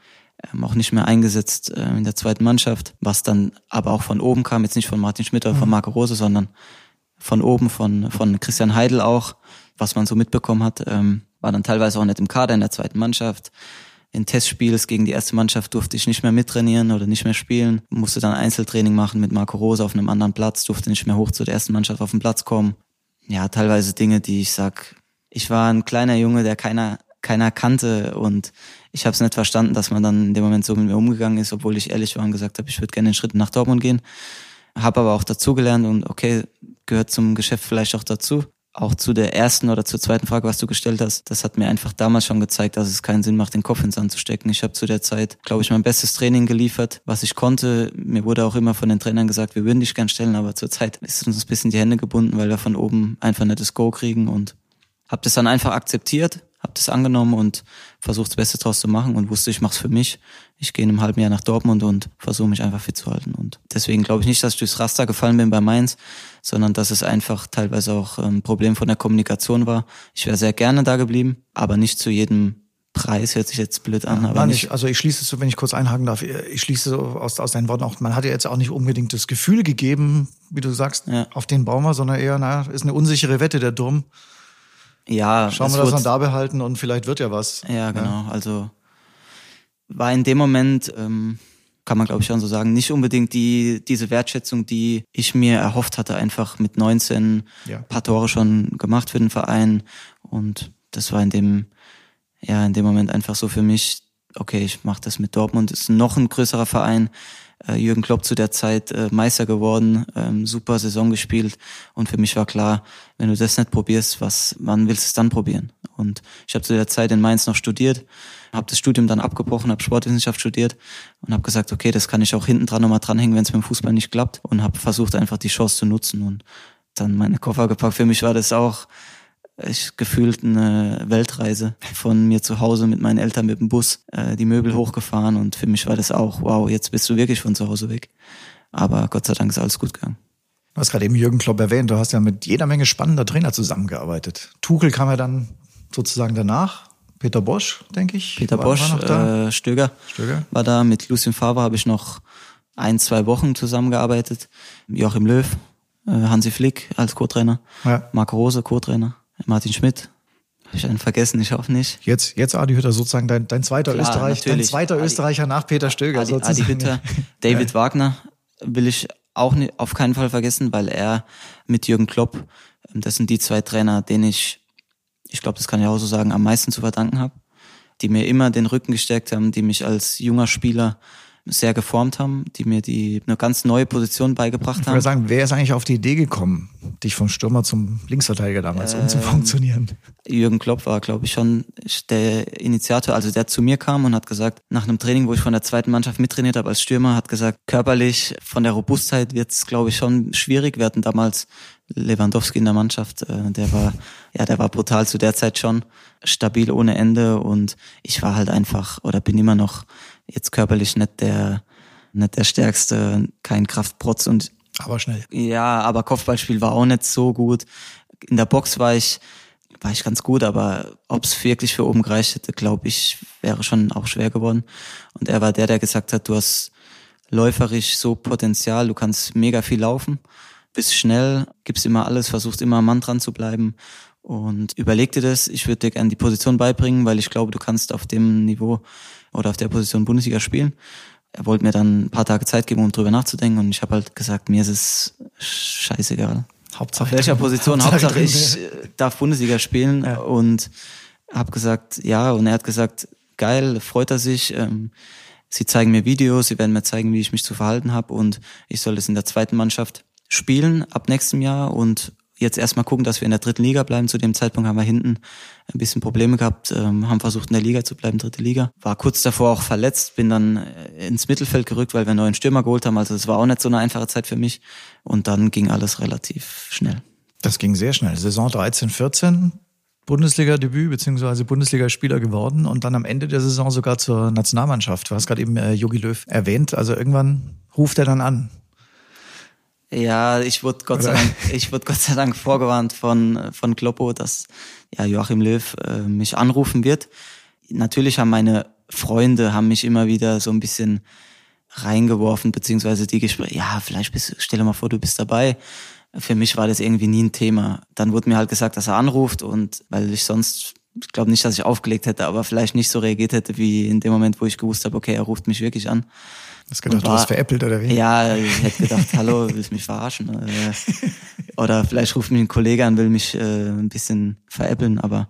ähm, auch nicht mehr eingesetzt äh, in der zweiten Mannschaft, was dann aber auch von oben kam, jetzt nicht von Martin Schmidt oder von mhm. Marco Rose, sondern von oben, von, von Christian Heidel auch, was man so mitbekommen hat, ähm, war dann teilweise auch nicht im Kader in der zweiten Mannschaft in Testspiels gegen die erste Mannschaft durfte ich nicht mehr mittrainieren oder nicht mehr spielen. Musste dann Einzeltraining machen mit Marco Rose auf einem anderen Platz, durfte nicht mehr hoch zur ersten Mannschaft auf den Platz kommen. Ja, teilweise Dinge, die ich sag, ich war ein kleiner Junge, der keiner, keiner kannte und ich habe es nicht verstanden, dass man dann in dem Moment so mit mir umgegangen ist, obwohl ich ehrlich war und gesagt habe, ich würde gerne den Schritt nach Dortmund gehen. Habe aber auch dazugelernt und okay, gehört zum Geschäft vielleicht auch dazu. Auch zu der ersten oder zur zweiten Frage, was du gestellt hast, das hat mir einfach damals schon gezeigt, dass es keinen Sinn macht, den Kopf ins Sand zu stecken. Ich habe zu der Zeit, glaube ich, mein bestes Training geliefert, was ich konnte. Mir wurde auch immer von den Trainern gesagt, wir würden dich gern stellen, aber zur Zeit ist uns ein bisschen die Hände gebunden, weil wir von oben einfach nicht das Go kriegen und habe das dann einfach akzeptiert habe das angenommen und versucht das Beste draus zu machen und wusste, ich mache es für mich. Ich gehe in einem halben Jahr nach Dortmund und versuche mich einfach fit zu halten. Und deswegen glaube ich nicht, dass ich durchs Raster gefallen bin bei Mainz, sondern dass es einfach teilweise auch ein ähm, Problem von der Kommunikation war. Ich wäre sehr gerne da geblieben, aber nicht zu jedem Preis hört sich jetzt blöd an. Aber Nein, nicht, ich, also ich schließe so, wenn ich kurz einhaken darf, ich schließe so aus, aus deinen Worten auch, man hat ja jetzt auch nicht unbedingt das Gefühl gegeben, wie du sagst, Ja. auf den Baumer, sondern eher, naja, ist eine unsichere Wette, der Durm. Ja, Schauen wir, dass wir da behalten und vielleicht wird ja was. Ja, genau. Also war in dem Moment, ähm, kann man glaube ich schon so sagen, nicht unbedingt die diese Wertschätzung, die ich mir erhofft hatte, einfach mit 19 Ja. paar Tore schon gemacht für den Verein und das war in dem ja in dem Moment einfach so für mich, okay, ich mache das mit Dortmund, ist noch ein größerer Verein. Äh, Jürgen Klopp zu der Zeit äh, Meister geworden, ähm, super Saison gespielt und für mich war klar, wenn du das nicht probierst, was, wann willst du es dann probieren? Und ich habe zu der Zeit in Mainz noch studiert, habe das Studium dann abgebrochen, habe Sportwissenschaft studiert und habe gesagt, okay, das kann ich auch hinten dran nochmal dranhängen, wenn es mit dem Fußball nicht klappt und habe versucht einfach die Chance zu nutzen und dann meine Koffer gepackt. Für mich war das auch ich gefühlt eine Weltreise von mir zu Hause mit meinen Eltern mit dem Bus, äh, die Möbel hochgefahren und für mich war das auch, wow, jetzt bist du wirklich von zu Hause weg. Aber Gott sei Dank ist alles gut gegangen. Du hast gerade eben Jürgen Klopp erwähnt, du hast ja mit jeder Menge spannender Trainer zusammengearbeitet. Tuchel kam ja dann sozusagen danach. Peter Bosch, denke ich. Peter war- Bosch, war äh, Stöger, Stöger. war da. Mit Lucien Favre habe ich noch ein, zwei Wochen zusammengearbeitet. Joachim Löw, äh, Hansi Flick als Co-Trainer, Ja. Marco Rose Co-Trainer, Martin Schmidt. Habe ich einen vergessen? Ich hoffe nicht. Jetzt, jetzt Adi Hütter sozusagen dein, dein zweiter Klar, Österreich, dein zweiter Adi- Österreicher nach Peter Stöger Adi, Adi sozusagen. Hütter, David Wagner will ich auch nicht, auf keinen Fall vergessen, weil er mit Jürgen Klopp, ähm, das sind die zwei Trainer, denen ich, ich glaube, das kann ich auch so sagen, am meisten zu verdanken habe, die mir immer den Rücken gestärkt haben, die mich als junger Spieler sehr geformt haben, die mir die eine ganz neue Position beigebracht Ich haben. würde sagen, wer ist eigentlich auf die Idee gekommen, dich vom Stürmer zum Linksverteidiger damals Ähm, umzufunktionieren? Jürgen Klopp war, glaube ich, schon der Initiator, also der zu mir kam und hat gesagt, nach einem Training, wo ich von der zweiten Mannschaft mittrainiert habe als Stürmer, hat gesagt, körperlich von der Robustheit wird es, glaube ich, schon schwierig. Wir hatten damals Lewandowski in der Mannschaft, äh, der war, ja, der war brutal zu der Zeit schon stabil ohne Ende und ich war halt einfach oder bin immer noch jetzt körperlich nicht der, nicht der stärkste, kein Kraftprotz und Aber schnell. ja, aber Kopfballspiel war auch nicht so gut. In der Box war ich, war ich ganz gut, aber ob es wirklich für oben gereicht hätte, glaube ich, wäre schon auch schwer geworden. Und er war der, der gesagt hat, du hast läuferisch so Potenzial, du kannst mega viel laufen, bist schnell, gibst immer alles, versuchst immer am Mann dran zu bleiben und überleg dir das. Ich würde dir gerne die Position beibringen, weil ich glaube, du kannst auf dem Niveau oder auf der Position Bundesliga spielen. Er wollte mir dann ein paar Tage Zeit geben, um drüber nachzudenken und ich habe halt gesagt, mir ist es scheißegal. Hauptsache Auf welcher. Position? Hauptsache Hauptsache ich äh, darf Bundesliga spielen Ja. und habe gesagt, ja, und er hat gesagt, geil, freut er sich. Ähm, sie zeigen mir Videos, sie werden mir zeigen, wie ich mich zu verhalten habe und ich soll es in der zweiten Mannschaft spielen ab nächstem Jahr und jetzt erstmal gucken, dass wir in der dritten Liga bleiben. Zu dem Zeitpunkt haben wir hinten ein bisschen Probleme gehabt, ähm, haben versucht in der Liga zu bleiben, dritte Liga. War kurz davor auch verletzt, bin dann äh, ins Mittelfeld gerückt, weil wir einen neuen Stürmer geholt haben. Also es war auch nicht so eine einfache Zeit für mich. Und dann ging alles relativ schnell. Das ging sehr schnell. Saison 13, 14, Bundesliga-Debüt beziehungsweise Bundesligaspieler geworden und dann am Ende der Saison sogar zur Nationalmannschaft. Du hast gerade eben äh, Jogi Löw erwähnt. Also irgendwann ruft er dann an. Ja, ich wurde Gott sei? Dank, ich wurde Gott sei Dank vorgewarnt von von Kloppo, dass ja Joachim Löw äh, mich anrufen wird. Natürlich haben meine Freunde haben mich immer wieder so ein bisschen reingeworfen beziehungsweise die Gespräche. Ja, vielleicht bist, stell dir mal vor, du bist dabei. Für mich war das irgendwie nie ein Thema. Dann wurde mir halt gesagt, dass er anruft und weil ich sonst ich glaube nicht, dass ich aufgelegt hätte, aber vielleicht nicht so reagiert hätte wie in dem Moment, wo ich gewusst habe, okay, er ruft mich wirklich an. Hast gedacht, Und du war- hast veräppelt oder wie? Ja, ich hätte gedacht, hallo, willst mich verarschen? Äh, Oder vielleicht ruft mich ein Kollege an, will mich äh, ein bisschen veräppeln, aber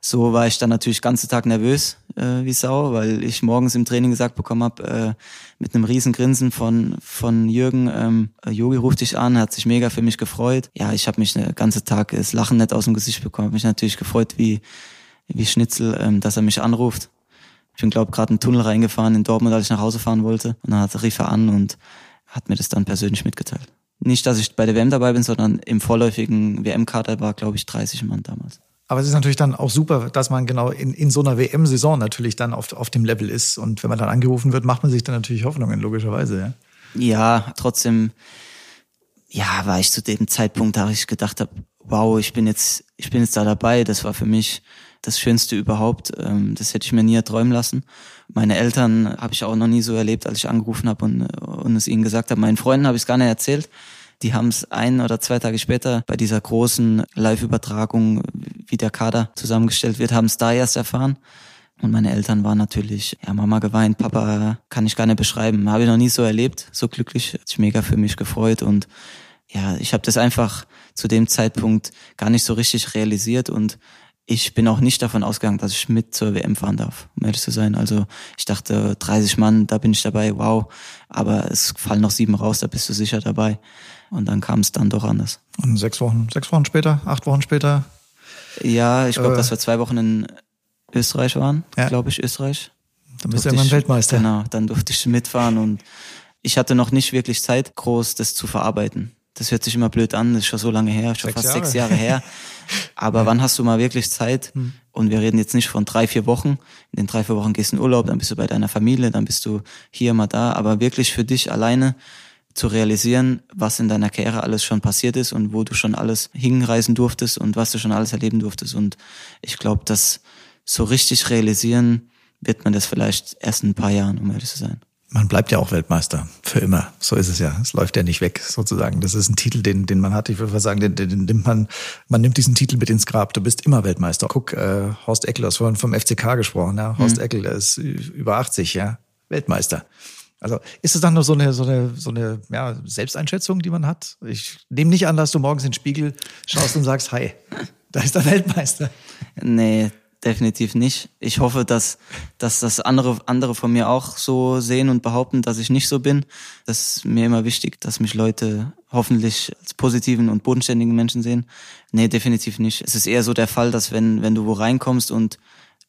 so war ich dann natürlich ganze Tag nervös äh, wie Sau, weil ich morgens im Training gesagt bekommen habe, äh, mit einem riesen Grinsen von, von Jürgen, ähm, Yogi ruft dich an, hat sich mega für mich gefreut. Ja, ich habe mich den ganze Tag das Lachen nicht aus dem Gesicht bekommen, hab mich natürlich gefreut wie, wie Schnitzel, ähm, dass er mich anruft. Ich bin, glaube gerade einen Tunnel reingefahren in Dortmund, als ich nach Hause fahren wollte. Und dann hat, rief er an und hat mir das dann persönlich mitgeteilt. Nicht, dass ich bei der WM dabei bin, sondern im vorläufigen WM-Kader war, glaube ich, 30 Mann damals. Aber es ist natürlich dann auch super, dass man genau in, in so einer WM-Saison natürlich dann auf, auf dem Level ist. Und wenn man dann angerufen wird, macht man sich dann natürlich Hoffnungen, logischerweise. Ja, ja trotzdem, ja, war ich zu dem Zeitpunkt, da ich gedacht habe, wow, ich bin jetzt, ich bin jetzt da dabei. Das war für mich das Schönste überhaupt. Ähm, das hätte ich mir nie erträumen lassen. Meine Eltern habe ich auch noch nie so erlebt, als ich angerufen habe und, und es ihnen gesagt habe. Meinen Freunden habe ich es gar nicht erzählt. Die haben es ein oder zwei Tage später bei dieser großen Live-Übertragung, wie der Kader zusammengestellt wird, haben es da erst erfahren. Und meine Eltern waren natürlich, ja, Mama geweint, Papa kann ich gar nicht beschreiben. Habe ich noch nie so erlebt, so glücklich. Hat sich mega für mich gefreut. Und ja, ich habe das einfach zu dem Zeitpunkt gar nicht so richtig realisiert und ich bin auch nicht davon ausgegangen, dass ich mit zur WM fahren darf, um ehrlich zu sein. Also ich dachte, 30 Mann, da bin ich dabei, wow. Aber es fallen noch sieben raus, da bist du sicher dabei. Und dann kam es dann doch anders. Und sechs Wochen, sechs Wochen später, acht Wochen später? Ja, ich glaube, äh, dass wir zwei Wochen in Österreich waren, ja. glaube ich, Österreich. Dann bist du ja mal Weltmeister. Genau, dann durfte ich mitfahren und ich hatte noch nicht wirklich Zeit, groß das zu verarbeiten. Das hört sich immer blöd an, das ist schon so lange her, schon sechs fast Jahre. sechs Jahre her. Aber ja. wann hast du mal wirklich Zeit? Hm. Und wir reden jetzt nicht von drei, vier Wochen. In den drei, vier Wochen gehst du in Urlaub, dann bist du bei deiner Familie, dann bist du hier mal da. Aber wirklich für dich alleine zu realisieren, was in deiner Karriere alles schon passiert ist und wo du schon alles hinreisen durftest und was du schon alles erleben durftest. Und ich glaube, dass so richtig realisieren wird man das vielleicht erst in ein paar Jahren, um ehrlich zu sein man bleibt ja auch Weltmeister für immer. So ist es ja. Es läuft ja nicht weg, sozusagen. Das ist ein Titel, den, den man hat. Ich würde sagen, den, den nimmt man, man nimmt diesen Titel mit ins Grab. Du bist immer Weltmeister. Guck, äh, Horst Eckel, hast vorhin vom FCK gesprochen, ja. Horst mhm. Eckel, ist über 80, ja. Weltmeister. Also ist es dann nur so eine, so eine, so eine ja, Selbsteinschätzung, die man hat? Ich nehme nicht an, dass du morgens in den Spiegel schaust und sagst, hi, da ist der Weltmeister. Nee, definitiv nicht. Ich hoffe, dass, dass das andere, andere von mir auch so sehen und behaupten, dass ich nicht so bin. Das ist mir immer wichtig, dass mich Leute hoffentlich als positiven und bodenständigen Menschen sehen. Nee, definitiv nicht. Es ist eher so der Fall, dass wenn, wenn du wo reinkommst und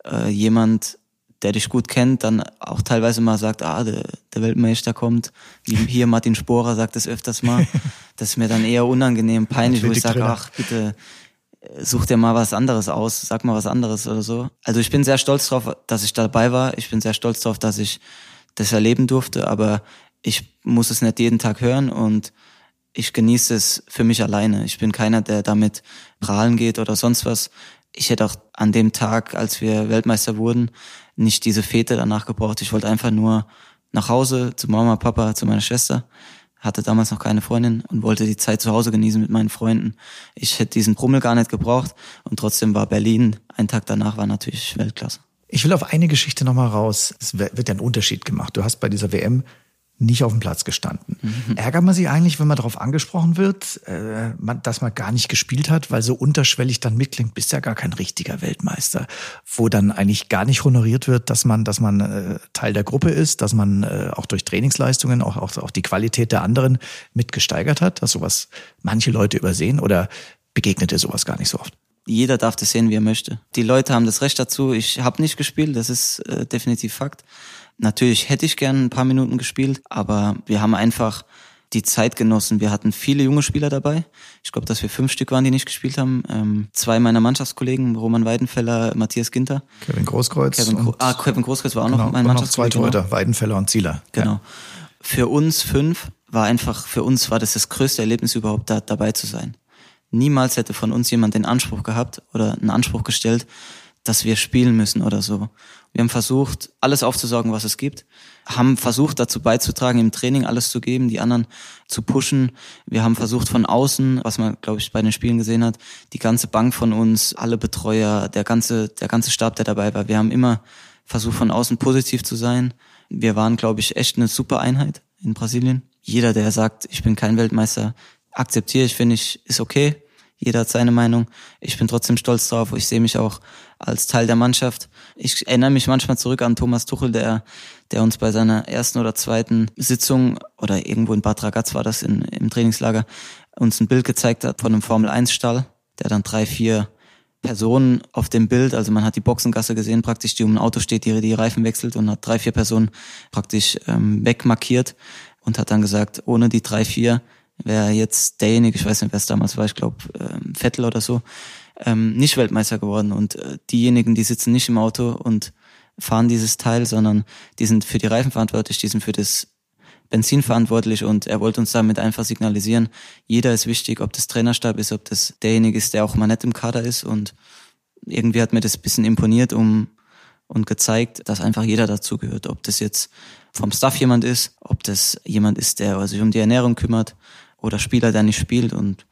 äh, jemand, der dich gut kennt, dann auch teilweise mal sagt, ah, der, der Weltmeister kommt. Hier Martin Sporer sagt es öfters mal. Das ist mir dann eher unangenehm, peinlich, wo ich sage, ach, bitte, such dir mal was anderes aus, sag mal was anderes oder so. Also ich bin sehr stolz drauf, dass ich dabei war. Ich bin sehr stolz drauf, dass ich das erleben durfte, aber ich muss es nicht jeden Tag hören und ich genieße es für mich alleine. Ich bin keiner, der damit prahlen geht oder sonst was. Ich hätte auch an dem Tag, als wir Weltmeister wurden, nicht diese Fete danach gebraucht. Ich wollte einfach nur nach Hause zu Mama, Papa, zu meiner Schwester hatte damals noch keine Freundin und wollte die Zeit zu Hause genießen mit meinen Freunden. Ich hätte diesen Brummel gar nicht gebraucht und trotzdem war Berlin, ein Tag danach war natürlich Weltklasse. Ich will auf eine Geschichte nochmal raus. Es wird ja ein Unterschied gemacht. Du hast bei dieser WM nicht auf dem Platz gestanden. Mhm. Ärgert man sich eigentlich, wenn man darauf angesprochen wird, äh, man, dass man gar nicht gespielt hat, weil so unterschwellig dann mitklingt, bist ja gar kein richtiger Weltmeister, wo dann eigentlich gar nicht honoriert wird, dass man, dass man äh, Teil der Gruppe ist, dass man äh, auch durch Trainingsleistungen auch, auch, auch die Qualität der anderen mitgesteigert hat, dass sowas manche Leute übersehen oder begegnet ihr sowas gar nicht so oft? Jeder darf das sehen, wie er möchte. Die Leute haben das Recht dazu. Ich habe nicht gespielt, das ist äh, definitiv Fakt. Natürlich hätte ich gern ein paar Minuten gespielt, aber wir haben einfach die Zeit genossen. Wir hatten viele junge Spieler dabei. Ich glaube, dass wir fünf Stück waren, die nicht gespielt haben. Ähm, zwei meiner Mannschaftskollegen, Roman Weidenfeller, Matthias Ginter. Kevin Großkreuz. Kevin, Gro ah, Kevin Großkreuz war auch genau, noch mein Mannschaftskollege. Noch zwei Torhüter, Weidenfeller und Zieler. Genau. Ja. Für uns fünf war einfach, für uns war das das größte Erlebnis überhaupt, da dabei zu sein. Niemals hätte von uns jemand den Anspruch gehabt oder einen Anspruch gestellt, dass wir spielen müssen oder so. Wir haben versucht, alles aufzusaugen, was es gibt, haben versucht, dazu beizutragen, im Training alles zu geben, die anderen zu pushen. Wir haben versucht, von außen, was man, glaube ich, bei den Spielen gesehen hat, die ganze Bank von uns, alle Betreuer, der ganze, der ganze Stab, der dabei war. Wir haben immer versucht, von außen positiv zu sein. Wir waren, glaube ich, echt eine super Einheit in Brasilien. Jeder, der sagt, ich bin kein Weltmeister, akzeptiere ich, finde ich, ist okay Jeder hat seine Meinung. Ich bin trotzdem stolz drauf. Ich sehe mich auch als Teil der Mannschaft. Ich erinnere mich manchmal zurück an Thomas Tuchel, der, der uns bei seiner ersten oder zweiten Sitzung oder irgendwo in Bad Ragaz war das in, im Trainingslager, uns ein Bild gezeigt hat von einem Formel-1-Stall, der dann drei, vier Personen auf dem Bild, also man hat die Boxengasse gesehen praktisch, die um ein Auto steht, die die Reifen wechselt und hat drei, vier Personen praktisch ähm, wegmarkiert und hat dann gesagt, ohne die drei, vier wäre jetzt derjenige, ich weiß nicht, wer es damals war, ich glaube ähm, Vettel oder so, ähm, nicht Weltmeister geworden. Und äh, diejenigen, die sitzen nicht im Auto und fahren dieses Teil, sondern die sind für die Reifen verantwortlich, die sind für das Benzin verantwortlich und er wollte uns damit einfach signalisieren, jeder ist wichtig, ob das Trainerstab ist, ob das derjenige ist, der auch mal nicht im Kader ist und irgendwie hat mir das bisschen imponiert um und gezeigt, dass einfach jeder dazugehört, ob das jetzt vom Staff jemand ist, ob das jemand ist, der sich um die Ernährung kümmert oder Spieler, der nicht spielt und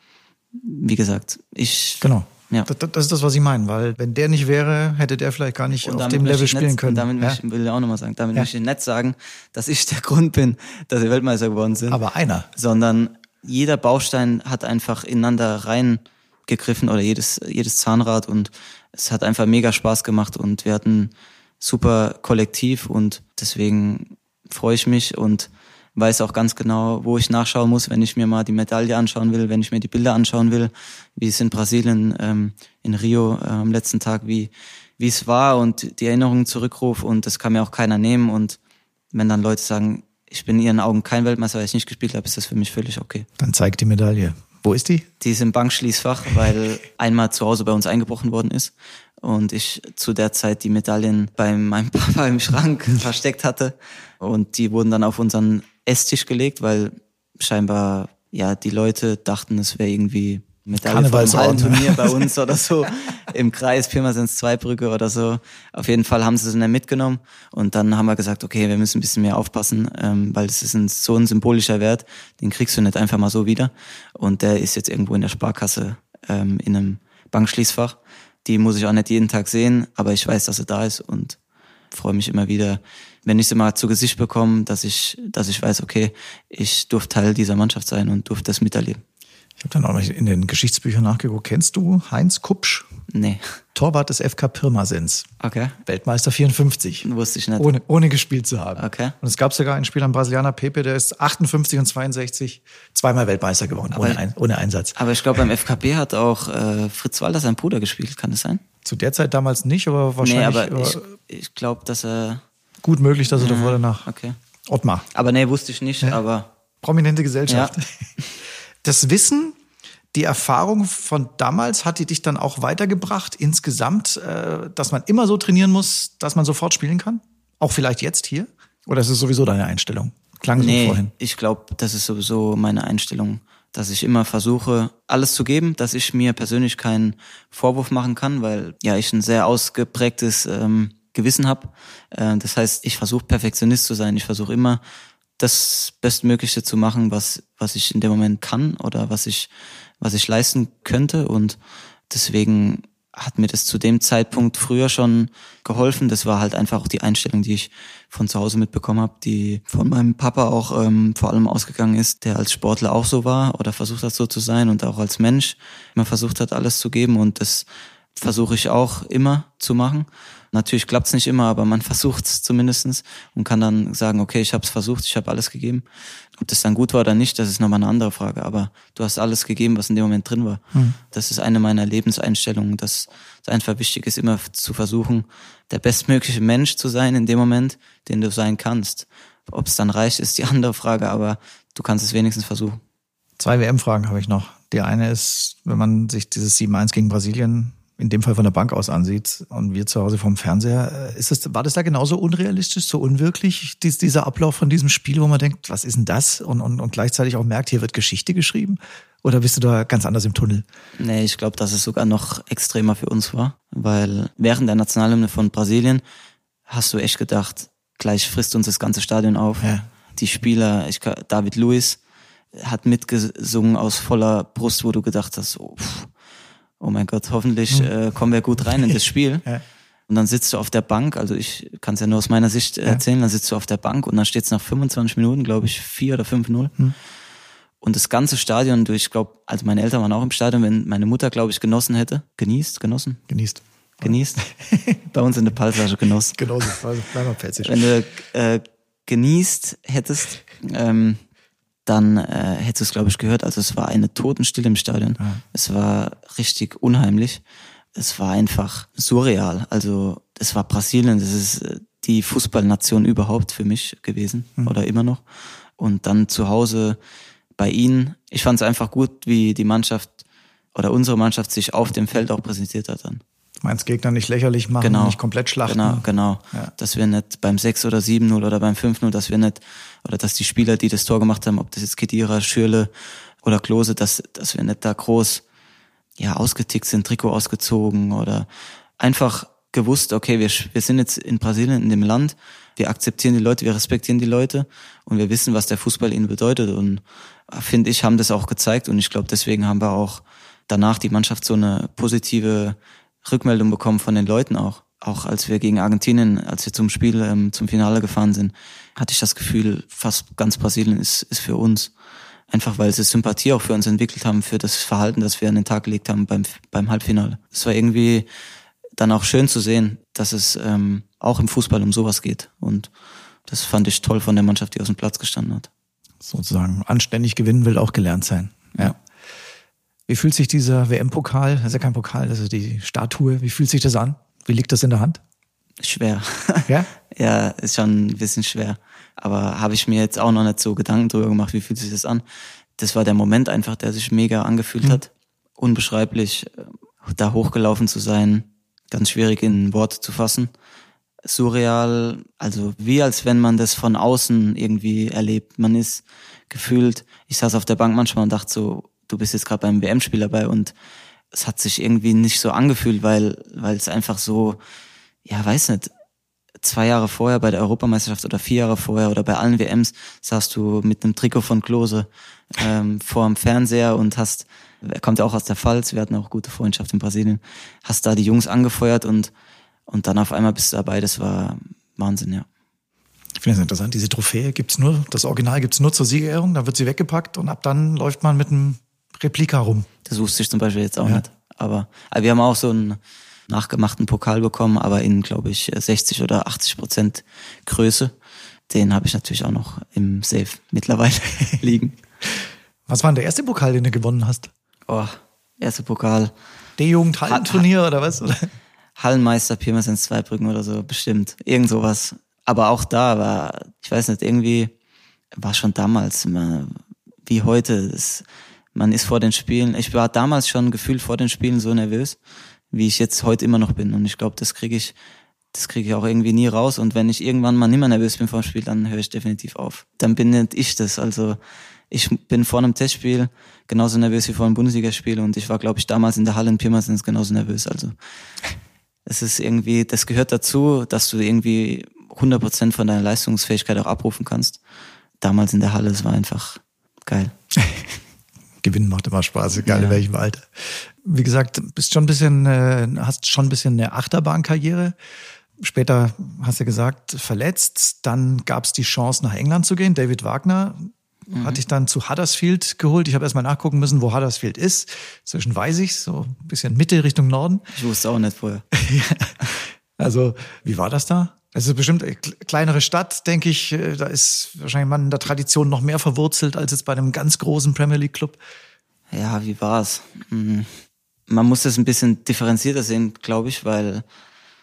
wie gesagt, ich Genau. ja. Das, das ist das, was ich meine, weil wenn der nicht wäre, hätte der vielleicht gar nicht auf dem Level spielen können. Damit ja? möchte ich, will ich auch nochmal sagen, damit Ja. möchte ich nicht sagen, dass ich der Grund bin, dass wir Weltmeister geworden sind. Aber einer. sondern jeder Baustein hat einfach ineinander reingegriffen oder jedes, jedes Zahnrad und es hat einfach mega Spaß gemacht und wir hatten super Kollektiv und deswegen freue ich mich und weiß auch ganz genau, wo ich nachschauen muss, wenn ich mir mal die Medaille anschauen will, wenn ich mir die Bilder anschauen will, wie es in Brasilien, ähm, in Rio äh, am letzten Tag, wie, wie es war und die Erinnerungen zurückrufe und das kann mir auch keiner nehmen und wenn dann Leute sagen, ich bin in ihren Augen kein Weltmeister, weil ich nicht gespielt habe, ist das für mich völlig okay. Dann zeigt die Medaille. Wo ist die? Die ist im Bankschließfach, weil einmal zu Hause bei uns eingebrochen worden ist und ich zu der Zeit die Medaillen bei meinem Papa im Schrank versteckt hatte und die wurden dann auf unseren Esstisch gelegt, weil scheinbar ja die Leute dachten, es wäre irgendwie Medaille vom. Hallenturnier bei uns oder so im Kreis Pirmasens Zweibrücke oder so. Auf jeden Fall haben sie es dann mitgenommen und dann haben wir gesagt, okay, wir müssen ein bisschen mehr aufpassen, ähm, weil es ist ein, so ein symbolischer Wert, den kriegst du nicht einfach mal so wieder und der ist jetzt irgendwo in der Sparkasse ähm, in einem Bankschließfach. Die muss ich auch nicht jeden Tag sehen, aber ich weiß, dass er da ist und freue mich immer wieder, wenn ich sie mal zu Gesicht bekomme, dass ich, dass ich weiß, okay, ich durfte Teil dieser Mannschaft sein und durfte das miterleben. Ich habe dann auch in den Geschichtsbüchern nachgeguckt. Kennst du Heinz Kupsch? Nee. Torwart des FK Pirmasens. Okay. Weltmeister 54. Wusste ich nicht. Ohne, ohne gespielt zu haben. Okay. Und es gab sogar einen Spieler, einen Brasilianer Pepe, der ist 58 und 62 zweimal Weltmeister geworden, ohne, ein, ohne Einsatz. Aber ich glaube, beim FKP hat auch äh, Fritz Walter sein Bruder gespielt, kann das sein? Zu der Zeit damals nicht, aber Nee, wahrscheinlich aber ich, äh, ich glaube, dass er. gut möglich, dass er davor danach. Okay. Ottmar. Aber nee, wusste ich nicht, aber Prominente Gesellschaft. Ja. Das Wissen, die Erfahrung von damals, hat die dich dann auch weitergebracht insgesamt, äh, dass man immer so trainieren muss, dass man sofort spielen kann? Auch vielleicht jetzt hier? Oder ist es sowieso deine Einstellung? Klang so nee, vorhin. ich glaube, das ist sowieso meine Einstellung, dass ich immer versuche, alles zu geben, dass ich mir persönlich keinen Vorwurf machen kann, weil ja ich ein sehr ausgeprägtes ähm, Gewissen habe. Äh, das heißt, ich versuche Perfektionist zu sein. Ich versuche immer das Bestmögliche zu machen, was was ich in dem Moment kann oder was ich was ich leisten könnte und deswegen hat mir das zu dem Zeitpunkt früher schon geholfen. Das war halt einfach auch die Einstellung, die ich von zu Hause mitbekommen habe, die von meinem Papa auch ähm, vor allem ausgegangen ist, der als Sportler auch so war oder versucht hat so zu sein und auch als Mensch immer versucht hat, alles zu geben und das versuche ich auch immer zu machen. Natürlich klappt's nicht immer, aber man versucht es zumindestens und kann dann sagen, okay, ich habe es versucht, ich habe alles gegeben. Ob das dann gut war oder nicht, das ist nochmal eine andere Frage. Aber du hast alles gegeben, was in dem Moment drin war. Das ist eine meiner Lebenseinstellungen, dass es einfach wichtig ist, immer zu versuchen, der bestmögliche Mensch zu sein in dem Moment, den du sein kannst. Ob es dann reicht, ist die andere Frage, aber du kannst es wenigstens versuchen. Zwei WM-Fragen habe ich noch. Die eine ist, wenn man sich dieses 7-1 gegen Brasilien in dem Fall von der Bank aus ansieht und wir zu Hause vom Fernseher, äh, ist es, war das da genauso unrealistisch, so unwirklich, dies, dieser Ablauf von diesem Spiel, wo man denkt, was ist denn das? Und, und, und gleichzeitig auch merkt, hier wird Geschichte geschrieben? Oder bist du da ganz anders im Tunnel? Nee, ich glaube, dass es sogar noch extremer für uns war, weil während der Nationalhymne von Brasilien hast du echt gedacht, gleich frisst uns das ganze Stadion auf. Ja. Die Spieler, ich, David Luiz hat mitgesungen aus voller Brust, wo du gedacht hast, oh, pff, oh mein Gott, hoffentlich äh, kommen wir gut rein in das Spiel. Ja. Und dann sitzt du auf der Bank, also ich kann es ja nur aus meiner Sicht erzählen, dann sitzt du auf der Bank und dann steht es nach 25 Minuten, glaube ich, 4 oder 5-0. Und das ganze Stadion, ich glaube, also meine Eltern waren auch im Stadion, wenn meine Mutter, glaube ich, genossen hätte. Genießt, genossen? Genießt. Genießt. Bei uns in der Palsage genossen. Genossen, also bleib mal pelzig. Wenn du äh, genießt hättest, ähm, dann äh, hättest du es, glaube ich, gehört. Also es war eine Totenstille im Stadion. Ja. Es war richtig unheimlich. Es war einfach surreal. Also es war Brasilien, das ist äh, die Fußballnation überhaupt für mich gewesen oder immer noch. Und dann zu Hause bei ihnen, ich fand es einfach gut, wie die Mannschaft oder unsere Mannschaft sich auf dem Feld auch präsentiert hat dann. Meinst Gegner nicht lächerlich machen, Genau. nicht komplett schlachten. Genau, genau. Ja. Dass wir nicht beim 6 oder 7-0 oder beim 5-0, dass wir nicht, oder dass die Spieler, die das Tor gemacht haben, ob das jetzt Kedira, Schürle oder Klose, dass, dass wir nicht da groß, ja, ausgetickt sind, Trikot ausgezogen oder einfach gewusst, okay, wir, wir sind jetzt in Brasilien, in dem Land, wir akzeptieren die Leute, wir respektieren die Leute und wir wissen, was der Fußball ihnen bedeutet und äh, finde ich, haben das auch gezeigt und ich glaube, deswegen haben wir auch danach die Mannschaft so eine positive Rückmeldung bekommen von den Leuten auch. Auch als wir gegen Argentinien, als wir zum Spiel, ähm, zum Finale gefahren sind, hatte ich das Gefühl, fast ganz Brasilien ist, ist für uns. Einfach weil sie Sympathie auch für uns entwickelt haben, für das Verhalten, das wir an den Tag gelegt haben beim, beim Halbfinale. Es war irgendwie dann auch schön zu sehen, dass es ähm, auch im Fußball um sowas geht. Und das fand ich toll von der Mannschaft, die aus dem Platz gestanden hat. Sozusagen anständig gewinnen will auch gelernt sein. Ja. Wie fühlt sich dieser WM-Pokal, das ist ja kein Pokal, das ist die Statue, wie fühlt sich das an? Wie liegt das in der Hand? Schwer. Ja? Ja, ist schon ein bisschen schwer. Aber habe ich mir jetzt auch noch nicht so Gedanken drüber gemacht, wie fühlt sich das an. Das war der Moment einfach, der sich mega angefühlt hat. Unbeschreiblich, äh, da hochgelaufen zu sein, ganz schwierig in Worte zu fassen. Surreal, also wie als wenn man das von außen irgendwie erlebt. Man ist gefühlt, ich saß auf der Bank manchmal und dachte so, du bist jetzt gerade beim WM-Spiel dabei und es hat sich irgendwie nicht so angefühlt, weil, weil es einfach so, ja, weiß nicht, zwei Jahre vorher bei der Europameisterschaft oder vier Jahre vorher oder bei allen WMs saßt du mit einem Trikot von Klose ähm, vor dem Fernseher und hast, er kommt ja auch aus der Pfalz, wir hatten auch gute Freundschaft in Brasilien, hast da die Jungs angefeuert und, und dann auf einmal bist du dabei, das war Wahnsinn, ja. Ich finde das interessant, diese Trophäe gibt's nur, das Original gibt's nur zur Siegerehrung, dann wird sie weggepackt und ab dann läuft man mit einem Replika rum. Das wusste ich zum Beispiel jetzt auch Ja. nicht. Aber, aber wir haben auch so einen nachgemachten Pokal bekommen, aber in, glaube ich, 60 oder 80 Prozent Größe. Den habe ich natürlich auch noch im Safe mittlerweile liegen. Was war denn der erste Pokal, den du gewonnen hast? Oh, erste Pokal. D-Jugend-Hallenturnier oder was? Oder? Hallenmeister, Pirmasens Zweibrücken oder so, bestimmt. Irgend sowas. Aber auch da war, ich weiß nicht, irgendwie war schon damals man, wie heute. Das, man ist vor den Spielen, ich war damals schon gefühlt vor den Spielen so nervös, wie ich jetzt heute immer noch bin. Und ich glaube, das kriege ich, das kriege ich auch irgendwie nie raus. Und wenn ich irgendwann mal nicht mehr nervös bin vor dem Spiel, dann höre ich definitiv auf. Dann bin nicht ich das. Also ich bin vor einem Testspiel genauso nervös wie vor einem Bundesligaspiel und ich war, glaube ich, damals in der Halle in Pirmasens genauso nervös. Also es ist irgendwie, das gehört dazu, dass du irgendwie 100% von deiner Leistungsfähigkeit auch abrufen kannst. Damals in der Halle, es war einfach geil. Gewinnen macht immer Spaß, egal in Ja. welchem Alter. Wie gesagt, bist schon ein bisschen, äh, hast schon ein bisschen eine Achterbahnkarriere. Später hast du gesagt, verletzt. Dann gab es die Chance, nach England zu gehen. David Wagner hat dich dann zu Huddersfield geholt. Ich habe erstmal nachgucken müssen, wo Huddersfield ist. Zwischen weiß ich, so ein bisschen Mitte Richtung Norden. Ich wusste auch nicht vorher. Also, wie war das da? Ist bestimmt eine kle- kleinere Stadt, denke ich. Äh, Da ist wahrscheinlich man in der Tradition noch mehr verwurzelt als jetzt bei einem ganz großen Premier League Club. Ja, wie war's? Mhm. Man muss das ein bisschen differenzierter sehen, glaube ich, weil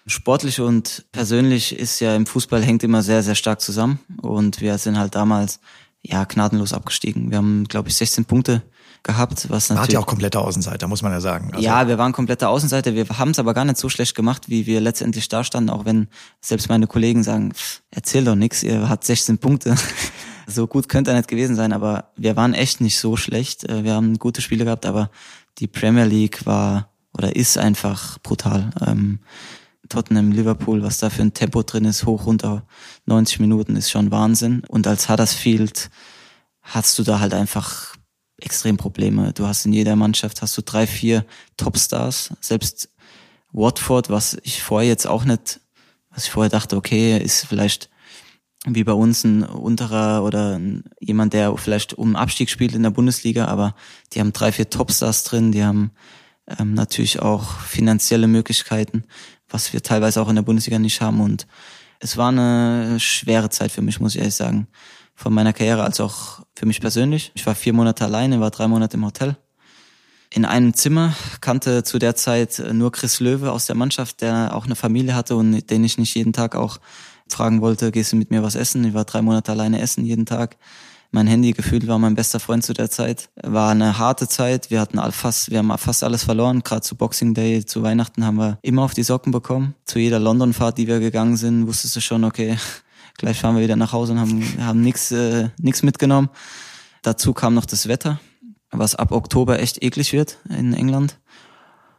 sportlich und persönlich ist ja im Fußball hängt immer sehr, sehr stark zusammen. Und wir sind halt damals ja gnadenlos abgestiegen. Wir haben, glaube ich, 16 Punkte gehabt, was natürlich. hat ja auch kompletter Außenseiter, muss man ja sagen. Also, ja, wir waren kompletter Außenseiter. Wir haben es aber gar nicht so schlecht gemacht, wie wir letztendlich da standen, auch wenn selbst meine Kollegen sagen, "Pff, erzähl doch nix, ihr habt 16 Punkte. so gut könnte er nicht gewesen sein, aber wir waren echt nicht so schlecht. Äh, Wir haben gute Spiele gehabt, aber die Premier League war oder ist einfach brutal. Ähm, Tottenham, Liverpool, was da für ein Tempo drin ist, hoch, runter, 90 Minuten ist schon Wahnsinn. Und als Huddersfield hast du da halt einfach extrem Probleme. Du hast in jeder Mannschaft hast du drei, vier Topstars. Selbst Watford, was ich vorher jetzt auch nicht, was ich vorher dachte, okay, ist vielleicht wie bei uns ein unterer oder jemand, der vielleicht um Abstieg spielt in der Bundesliga, aber die haben drei, vier Topstars drin, die haben ähm, natürlich auch finanzielle Möglichkeiten, was wir teilweise auch in der Bundesliga nicht haben. Und es war eine schwere Zeit für mich, muss ich ehrlich sagen. Von meiner Karriere als auch für mich persönlich. Ich war vier Monate alleine, war drei Monate im Hotel. In einem Zimmer kannte zu der Zeit nur Chris Löwe aus der Mannschaft, der auch eine Familie hatte und den ich nicht jeden Tag auch fragen wollte, gehst du mit mir was essen? Ich war drei Monate alleine essen jeden Tag. Mein Handy gefühlt war mein bester Freund zu der Zeit. War eine harte Zeit. Wir hatten fast, wir haben fast alles verloren. Gerade zu Boxing Day, zu Weihnachten haben wir immer auf die Socken bekommen. Zu jeder London-Fahrt, die wir gegangen sind, wusstest du schon, okay, gleich fahren wir wieder nach Hause und haben, haben nichts äh, nix mitgenommen. Dazu kam noch das Wetter, was ab Oktober echt eklig wird in England.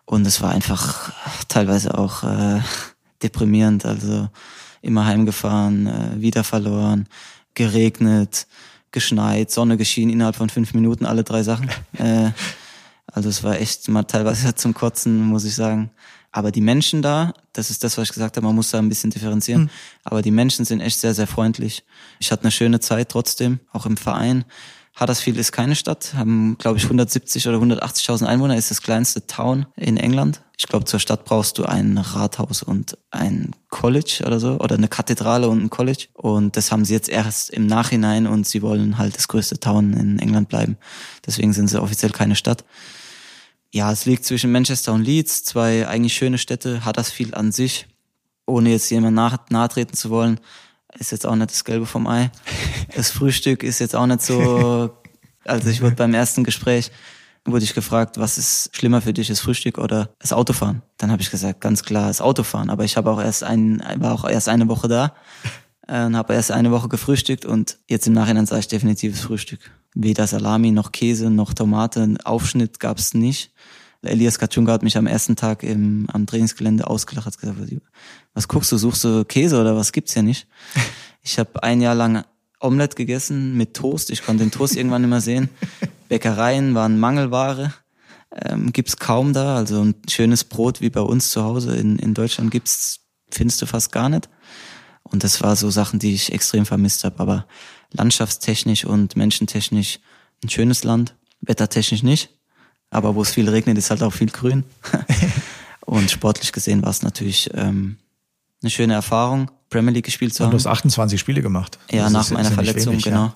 Und es war einfach teilweise auch äh, deprimierend. Also immer heimgefahren, äh, wieder verloren, geregnet, geschneit, Sonne geschienen innerhalb von fünf Minuten, alle drei Sachen. äh, also es war echt mal teilweise zum Kotzen, muss ich sagen. Aber die Menschen da, das ist das, was ich gesagt habe, man muss da ein bisschen differenzieren. Mhm. Aber die Menschen sind echt sehr, sehr freundlich. Ich hatte eine schöne Zeit trotzdem, auch im Verein. Huddersfield ist keine Stadt, haben, glaube ich, 170 oder 180.000 Einwohner, ist das kleinste Town in England. Ich glaube, zur Stadt brauchst du ein Rathaus und ein College oder so, oder eine Kathedrale und ein College. Und das haben sie jetzt erst im Nachhinein und sie wollen halt das größte Town in England bleiben. Deswegen sind sie offiziell keine Stadt. Ja, es liegt zwischen Manchester und Leeds, zwei eigentlich schöne Städte, Huddersfield an sich, ohne jetzt jemand nahe, nahe treten zu wollen ist jetzt auch nicht das Gelbe vom Ei. Das Frühstück ist jetzt auch nicht so. Also ich wurde beim ersten Gespräch wurde ich gefragt, was ist schlimmer für dich, das Frühstück oder das Autofahren? Dann habe ich gesagt, ganz klar, das Autofahren. Aber ich habe auch erst ein, war auch erst eine Woche da äh, und habe erst eine Woche gefrühstückt und jetzt im Nachhinein sage ich definitiv das Frühstück. Weder Salami noch Käse noch Tomate, Aufschnitt gab's nicht. Elias Katschunga hat mich am ersten Tag im, am Trainingsgelände ausgelacht, hat gesagt, was guckst du, suchst du Käse oder was gibt's ja nicht? Ich habe ein Jahr lang Omelette gegessen mit Toast. Ich konnte den Toast irgendwann nicht mehr sehen. Bäckereien waren Mangelware. Ähm, gibt's kaum da. Also ein schönes Brot wie bei uns zu Hause in, in Deutschland gibt's, findest du fast gar nicht. Und das war so Sachen, die ich extrem vermisst habe. Aber landschaftstechnisch und menschentechnisch ein schönes Land, wettertechnisch nicht. Aber wo es viel regnet, ist halt auch viel grün. und sportlich gesehen war es natürlich ähm, eine schöne Erfahrung, Premier League gespielt zu haben. Und du hast 28 Spiele gemacht. Ja, das nach meiner Verletzung, wenig, genau. Ja.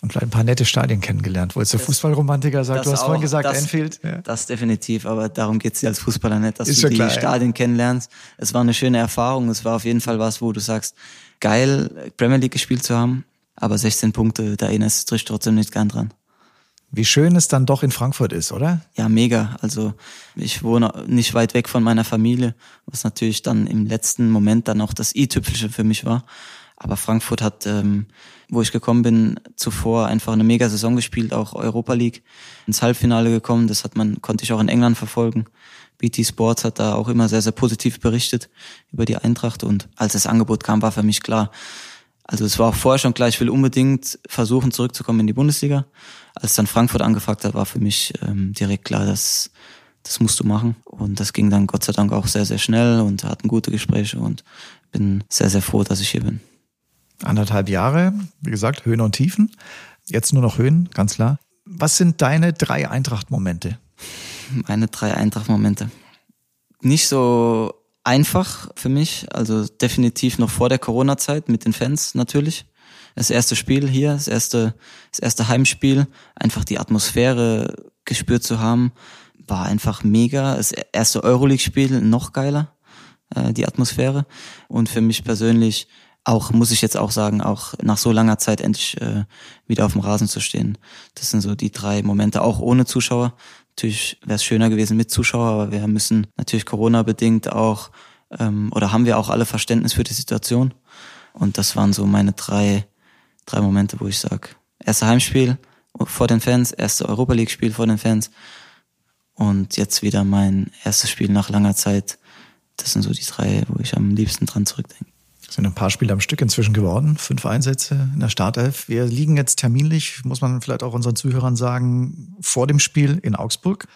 Und vielleicht ein paar nette Stadien kennengelernt. Wolltest du Fußballromantiker sagen? Du hast auch, vorhin gesagt, das, Anfield. Ja. Das definitiv, aber darum geht's dir als Fußballer nicht, dass ist du die klar, Stadien ja. kennenlernst. Es war eine schöne Erfahrung. Es war auf jeden Fall was, wo du sagst, geil, Premier League gespielt zu haben. Aber 16 Punkte, da erinnerst du dich trotzdem nicht gern dran. Wie schön es dann doch in Frankfurt ist, oder? Ja, mega. Also ich wohne nicht weit weg von meiner Familie, was natürlich dann im letzten Moment dann auch das i-Tüpfelchen für mich war. Aber Frankfurt hat, ähm, wo ich gekommen bin, zuvor einfach eine mega Saison gespielt, auch Europa League ins Halbfinale gekommen. Das hat man, konnte ich auch in England verfolgen. BT Sports hat da auch immer sehr, sehr positiv berichtet über die Eintracht und als das Angebot kam, war für mich klar, also es war auch vorher schon klar, ich will unbedingt versuchen, zurückzukommen in die Bundesliga. Als dann Frankfurt angefragt hat, war für mich ähm, direkt klar, dass das musst du machen. Und das ging dann Gott sei Dank auch sehr, sehr schnell und hatten gute Gespräche und bin sehr, sehr froh, dass ich hier bin. Anderthalb Jahre, wie gesagt, Höhen und Tiefen. Jetzt nur noch Höhen, ganz klar. Was sind deine drei Eintracht-Momente? Meine drei Eintracht-Momente. Nicht so einfach für mich, also definitiv noch vor der Corona-Zeit mit den Fans natürlich. Das erste Spiel hier, das erste, das erste Heimspiel, einfach die Atmosphäre gespürt zu haben, war einfach mega. Das erste Euroleague-Spiel noch geiler, äh, die Atmosphäre. Und für mich persönlich auch, muss ich jetzt auch sagen, auch nach so langer Zeit endlich äh, wieder auf dem Rasen zu stehen. Das sind so die drei Momente, auch ohne Zuschauer. Natürlich wäre es schöner gewesen mit Zuschauer, aber wir müssen natürlich Corona-bedingt auch, ähm, oder haben wir auch alle Verständnis für die Situation. Und das waren so meine drei, drei Momente, wo ich sage, erste Heimspiel vor den Fans, erste Europa League-Spiel vor den Fans und jetzt wieder mein erstes Spiel nach langer Zeit. Das sind so die drei, wo ich am liebsten dran zurückdenke. Es sind ein paar Spiele am Stück inzwischen geworden, fünf Einsätze in der Startelf. Wir liegen jetzt terminlich, muss man vielleicht auch unseren Zuhörern sagen, vor dem Spiel in Augsburg.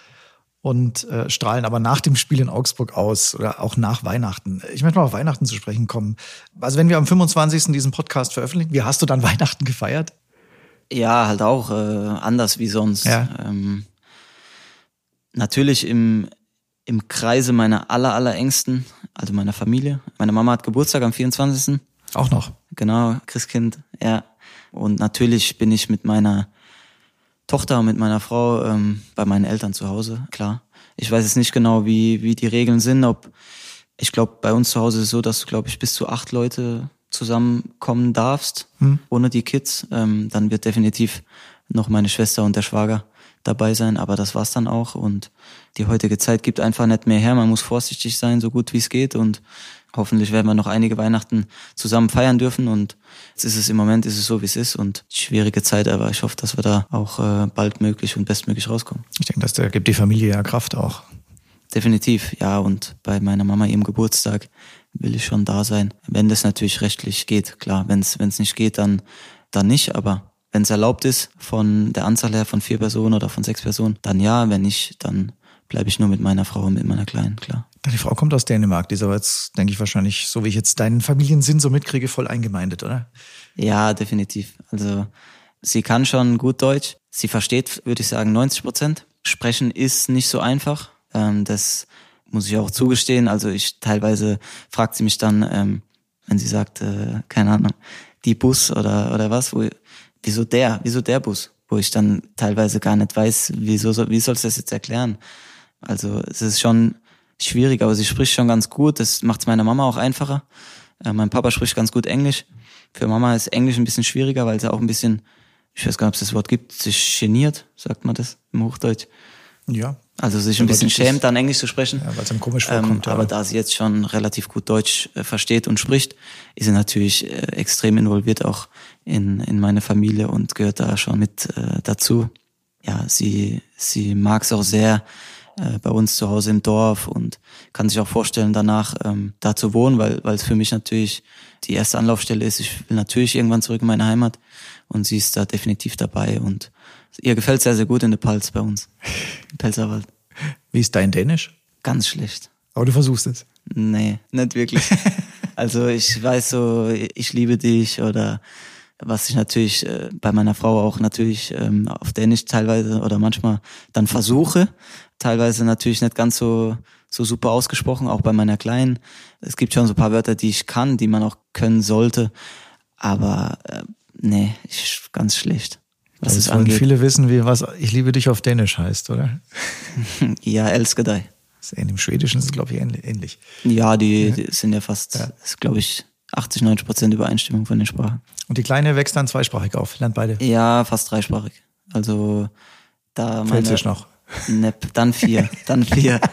Und äh, strahlen aber nach dem Spiel in Augsburg aus oder auch nach Weihnachten. Ich möchte mal auf Weihnachten zu sprechen kommen. Also wenn wir am 25. diesen Podcast veröffentlichen, wie hast du dann Weihnachten gefeiert? Ja, halt auch äh, anders wie sonst. Ja. Ähm, natürlich im, im Kreise meiner aller, aller Ängsten, also meiner Familie. Meine Mama hat Geburtstag am 24. Auch noch. Genau, Christkind, ja. Und natürlich bin ich mit meiner Tochter und mit meiner Frau ähm, bei meinen Eltern zu Hause, klar. Ich weiß jetzt nicht genau, wie, wie die Regeln sind, ob ich glaube, bei uns zu Hause ist es so, dass du, glaube ich, bis zu acht Leute zusammenkommen darfst, Hm. ohne die Kids. Ähm, dann wird definitiv noch meine Schwester und der Schwager dabei sein, aber das war's dann auch. Und die heutige Zeit gibt einfach nicht mehr her. Man muss vorsichtig sein, so gut wie es geht. Und hoffentlich werden wir noch einige Weihnachten zusammen feiern dürfen. Und jetzt ist es im Moment ist es so, wie es ist. Und schwierige Zeit, aber ich hoffe, dass wir da auch äh, baldmöglich und bestmöglich rauskommen. Ich denke, das gibt die Familie ja Kraft auch. Definitiv, ja. Und bei meiner Mama ihrem Geburtstag will ich schon da sein. Wenn das natürlich rechtlich geht, klar. Wenn es nicht geht, dann, dann nicht. Aber wenn es erlaubt ist, von der Anzahl her von vier Personen oder von sechs Personen, dann ja. Wenn nicht, dann bleibe ich nur mit meiner Frau und mit meiner Kleinen, klar. Deine Frau kommt aus Dänemark, die ist aber jetzt, denke ich, wahrscheinlich, so wie ich jetzt deinen Familiensinn so mitkriege, voll eingemeindet, oder? Ja, definitiv. Also sie kann schon gut Deutsch. Sie versteht, würde ich sagen, 90 Prozent. Sprechen ist nicht so einfach. Ähm, das muss ich auch zugestehen. Also ich teilweise fragt sie mich dann, ähm, wenn sie sagt, äh, keine Ahnung, die Bus oder oder was, wo, wieso der, wieso der Bus, wo ich dann teilweise gar nicht weiß, wieso wie sollst du das jetzt erklären? Also es ist schon schwierig, aber sie spricht schon ganz gut. Das macht es meiner Mama auch einfacher. Äh, mein Papa spricht ganz gut Englisch. Für Mama ist Englisch ein bisschen schwieriger, weil sie auch ein bisschen, ich weiß gar nicht, ob es das Wort gibt, sich geniert, sagt man das im Hochdeutsch. Ja. Also sich ein bisschen schämt, dann Englisch zu sprechen. Ja, weil es einem komisch Ähm, vorkommt. aber ja. da sie jetzt schon relativ gut Deutsch äh, versteht und spricht, ist sie natürlich äh, extrem involviert auch in, in meine Familie und gehört da schon mit äh, dazu. Ja, sie, sie mag es auch sehr äh, bei uns zu Hause im Dorf und kann sich auch vorstellen, danach ähm, da zu wohnen, weil weil es für mich natürlich die erste Anlaufstelle ist. Ich will natürlich irgendwann zurück in meine Heimat und sie ist da definitiv dabei und ihr gefällt sehr, sehr gut in der Palz bei uns, im Pelzerwald. Wie ist dein Dänisch? Ganz schlecht. Aber du versuchst es. Nee, nicht wirklich. also ich weiß so, ich liebe dich oder was ich natürlich äh, bei meiner Frau auch natürlich ähm, auf Dänisch teilweise oder manchmal dann versuche, teilweise natürlich nicht ganz so so super ausgesprochen, auch bei meiner Kleinen. Es gibt schon so ein paar Wörter, die ich kann, die man auch können sollte, aber äh, nee, ich ganz schlecht. Was Das es angeht. viele wissen, wie was Ich liebe dich auf Dänisch heißt, oder? Ja, In dem Schwedischen ist es, glaube ich, ähnlich-. Ja, die, die sind ja fast, Ja. ist glaube ich 80, 90 Prozent Übereinstimmung von den Sprachen. Und die Kleine wächst dann zweisprachig auf, lernt beide. Ja, fast dreisprachig. Also da meine, Pfälzisch noch. Nepp, dann vier, dann vier.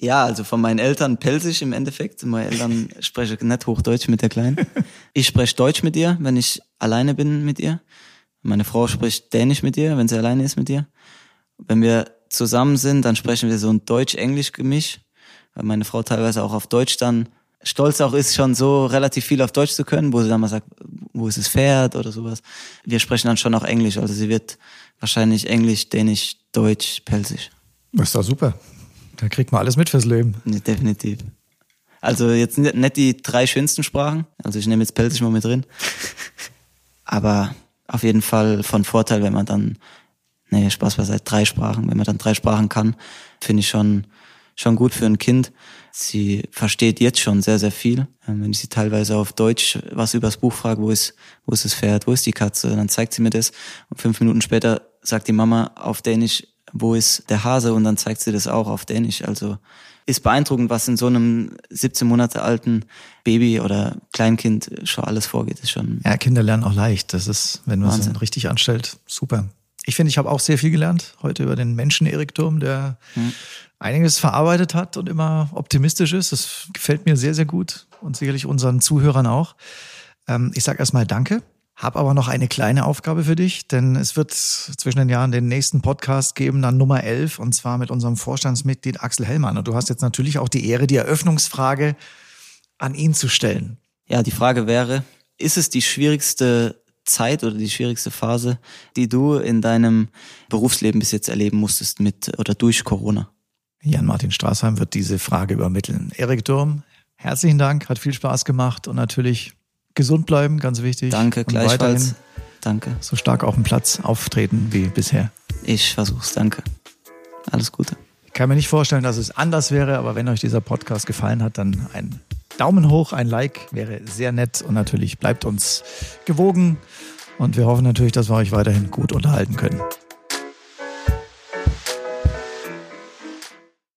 Ja, also von meinen Eltern Pelsisch im Endeffekt. Meine Eltern sprechen nicht Hochdeutsch mit der Kleinen. Ich spreche Deutsch mit ihr, wenn ich alleine bin mit ihr. Meine Frau spricht Dänisch mit ihr, wenn sie alleine ist mit ihr. Wenn wir zusammen sind, dann sprechen wir so ein Deutsch-Englisch-Gemisch, weil meine Frau teilweise auch auf Deutsch dann stolz auch ist, schon so relativ viel auf Deutsch zu können, wo sie dann mal sagt, wo ist das Pferd oder sowas. Wir sprechen dann schon auch Englisch, also sie wird wahrscheinlich Englisch, Dänisch, Deutsch, Pelsisch. Das ist doch super. Da kriegt man alles mit fürs Leben. Nee, definitiv. Also jetzt nicht nicht die drei schönsten Sprachen, also ich nehme jetzt Pelsisch mal mit drin, aber auf jeden Fall von Vorteil, wenn man dann, nee, Spaß beiseite, drei Sprachen, wenn man dann drei Sprachen kann, finde ich schon, schon gut für ein Kind. Sie versteht jetzt schon sehr, sehr viel. Ähm, Wenn ich sie teilweise auf Deutsch was übers Buch frage, wo ist, wo ist das Pferd, wo ist die Katze, dann zeigt sie mir das und fünf Minuten später sagt die Mama auf Dänisch, wo ist der Hase und dann zeigt sie das auch auf Dänisch. Also ist beeindruckend, was in so einem 17 Monate alten Baby oder Kleinkind schon alles vorgeht. Ist schon Ja, Kinder lernen auch leicht. Das ist, wenn man es richtig anstellt, super. Ich finde, ich habe auch sehr viel gelernt heute über den Menschen Erik Turm, der einiges verarbeitet hat und immer optimistisch ist. Das gefällt mir sehr, sehr gut und sicherlich unseren Zuhörern auch. Ähm, ich sage erstmal Danke. Hab aber noch eine kleine Aufgabe für dich, denn es wird zwischen den Jahren den nächsten Podcast geben, dann Nummer 11, und zwar mit unserem Vorstandsmitglied Axel Hellmann. Und du hast jetzt natürlich auch die Ehre, die Eröffnungsfrage an ihn zu stellen. Ja, die Frage wäre, ist es die schwierigste Zeit oder die schwierigste Phase, die du in deinem Berufsleben bis jetzt erleben musstest mit oder durch Corona? Jan-Martin Straßheim wird diese Frage übermitteln. Erik Durm, herzlichen Dank, hat viel Spaß gemacht und natürlich gesund bleiben, ganz wichtig. Danke, und gleichfalls. Danke. So stark auf dem Platz auftreten wie bisher. Ich versuch's, danke. Alles Gute. Ich kann mir nicht vorstellen, dass es anders wäre, aber wenn euch dieser Podcast gefallen hat, dann ein Daumen hoch, ein Like wäre sehr nett und natürlich bleibt uns gewogen und wir hoffen natürlich, dass wir euch weiterhin gut unterhalten können.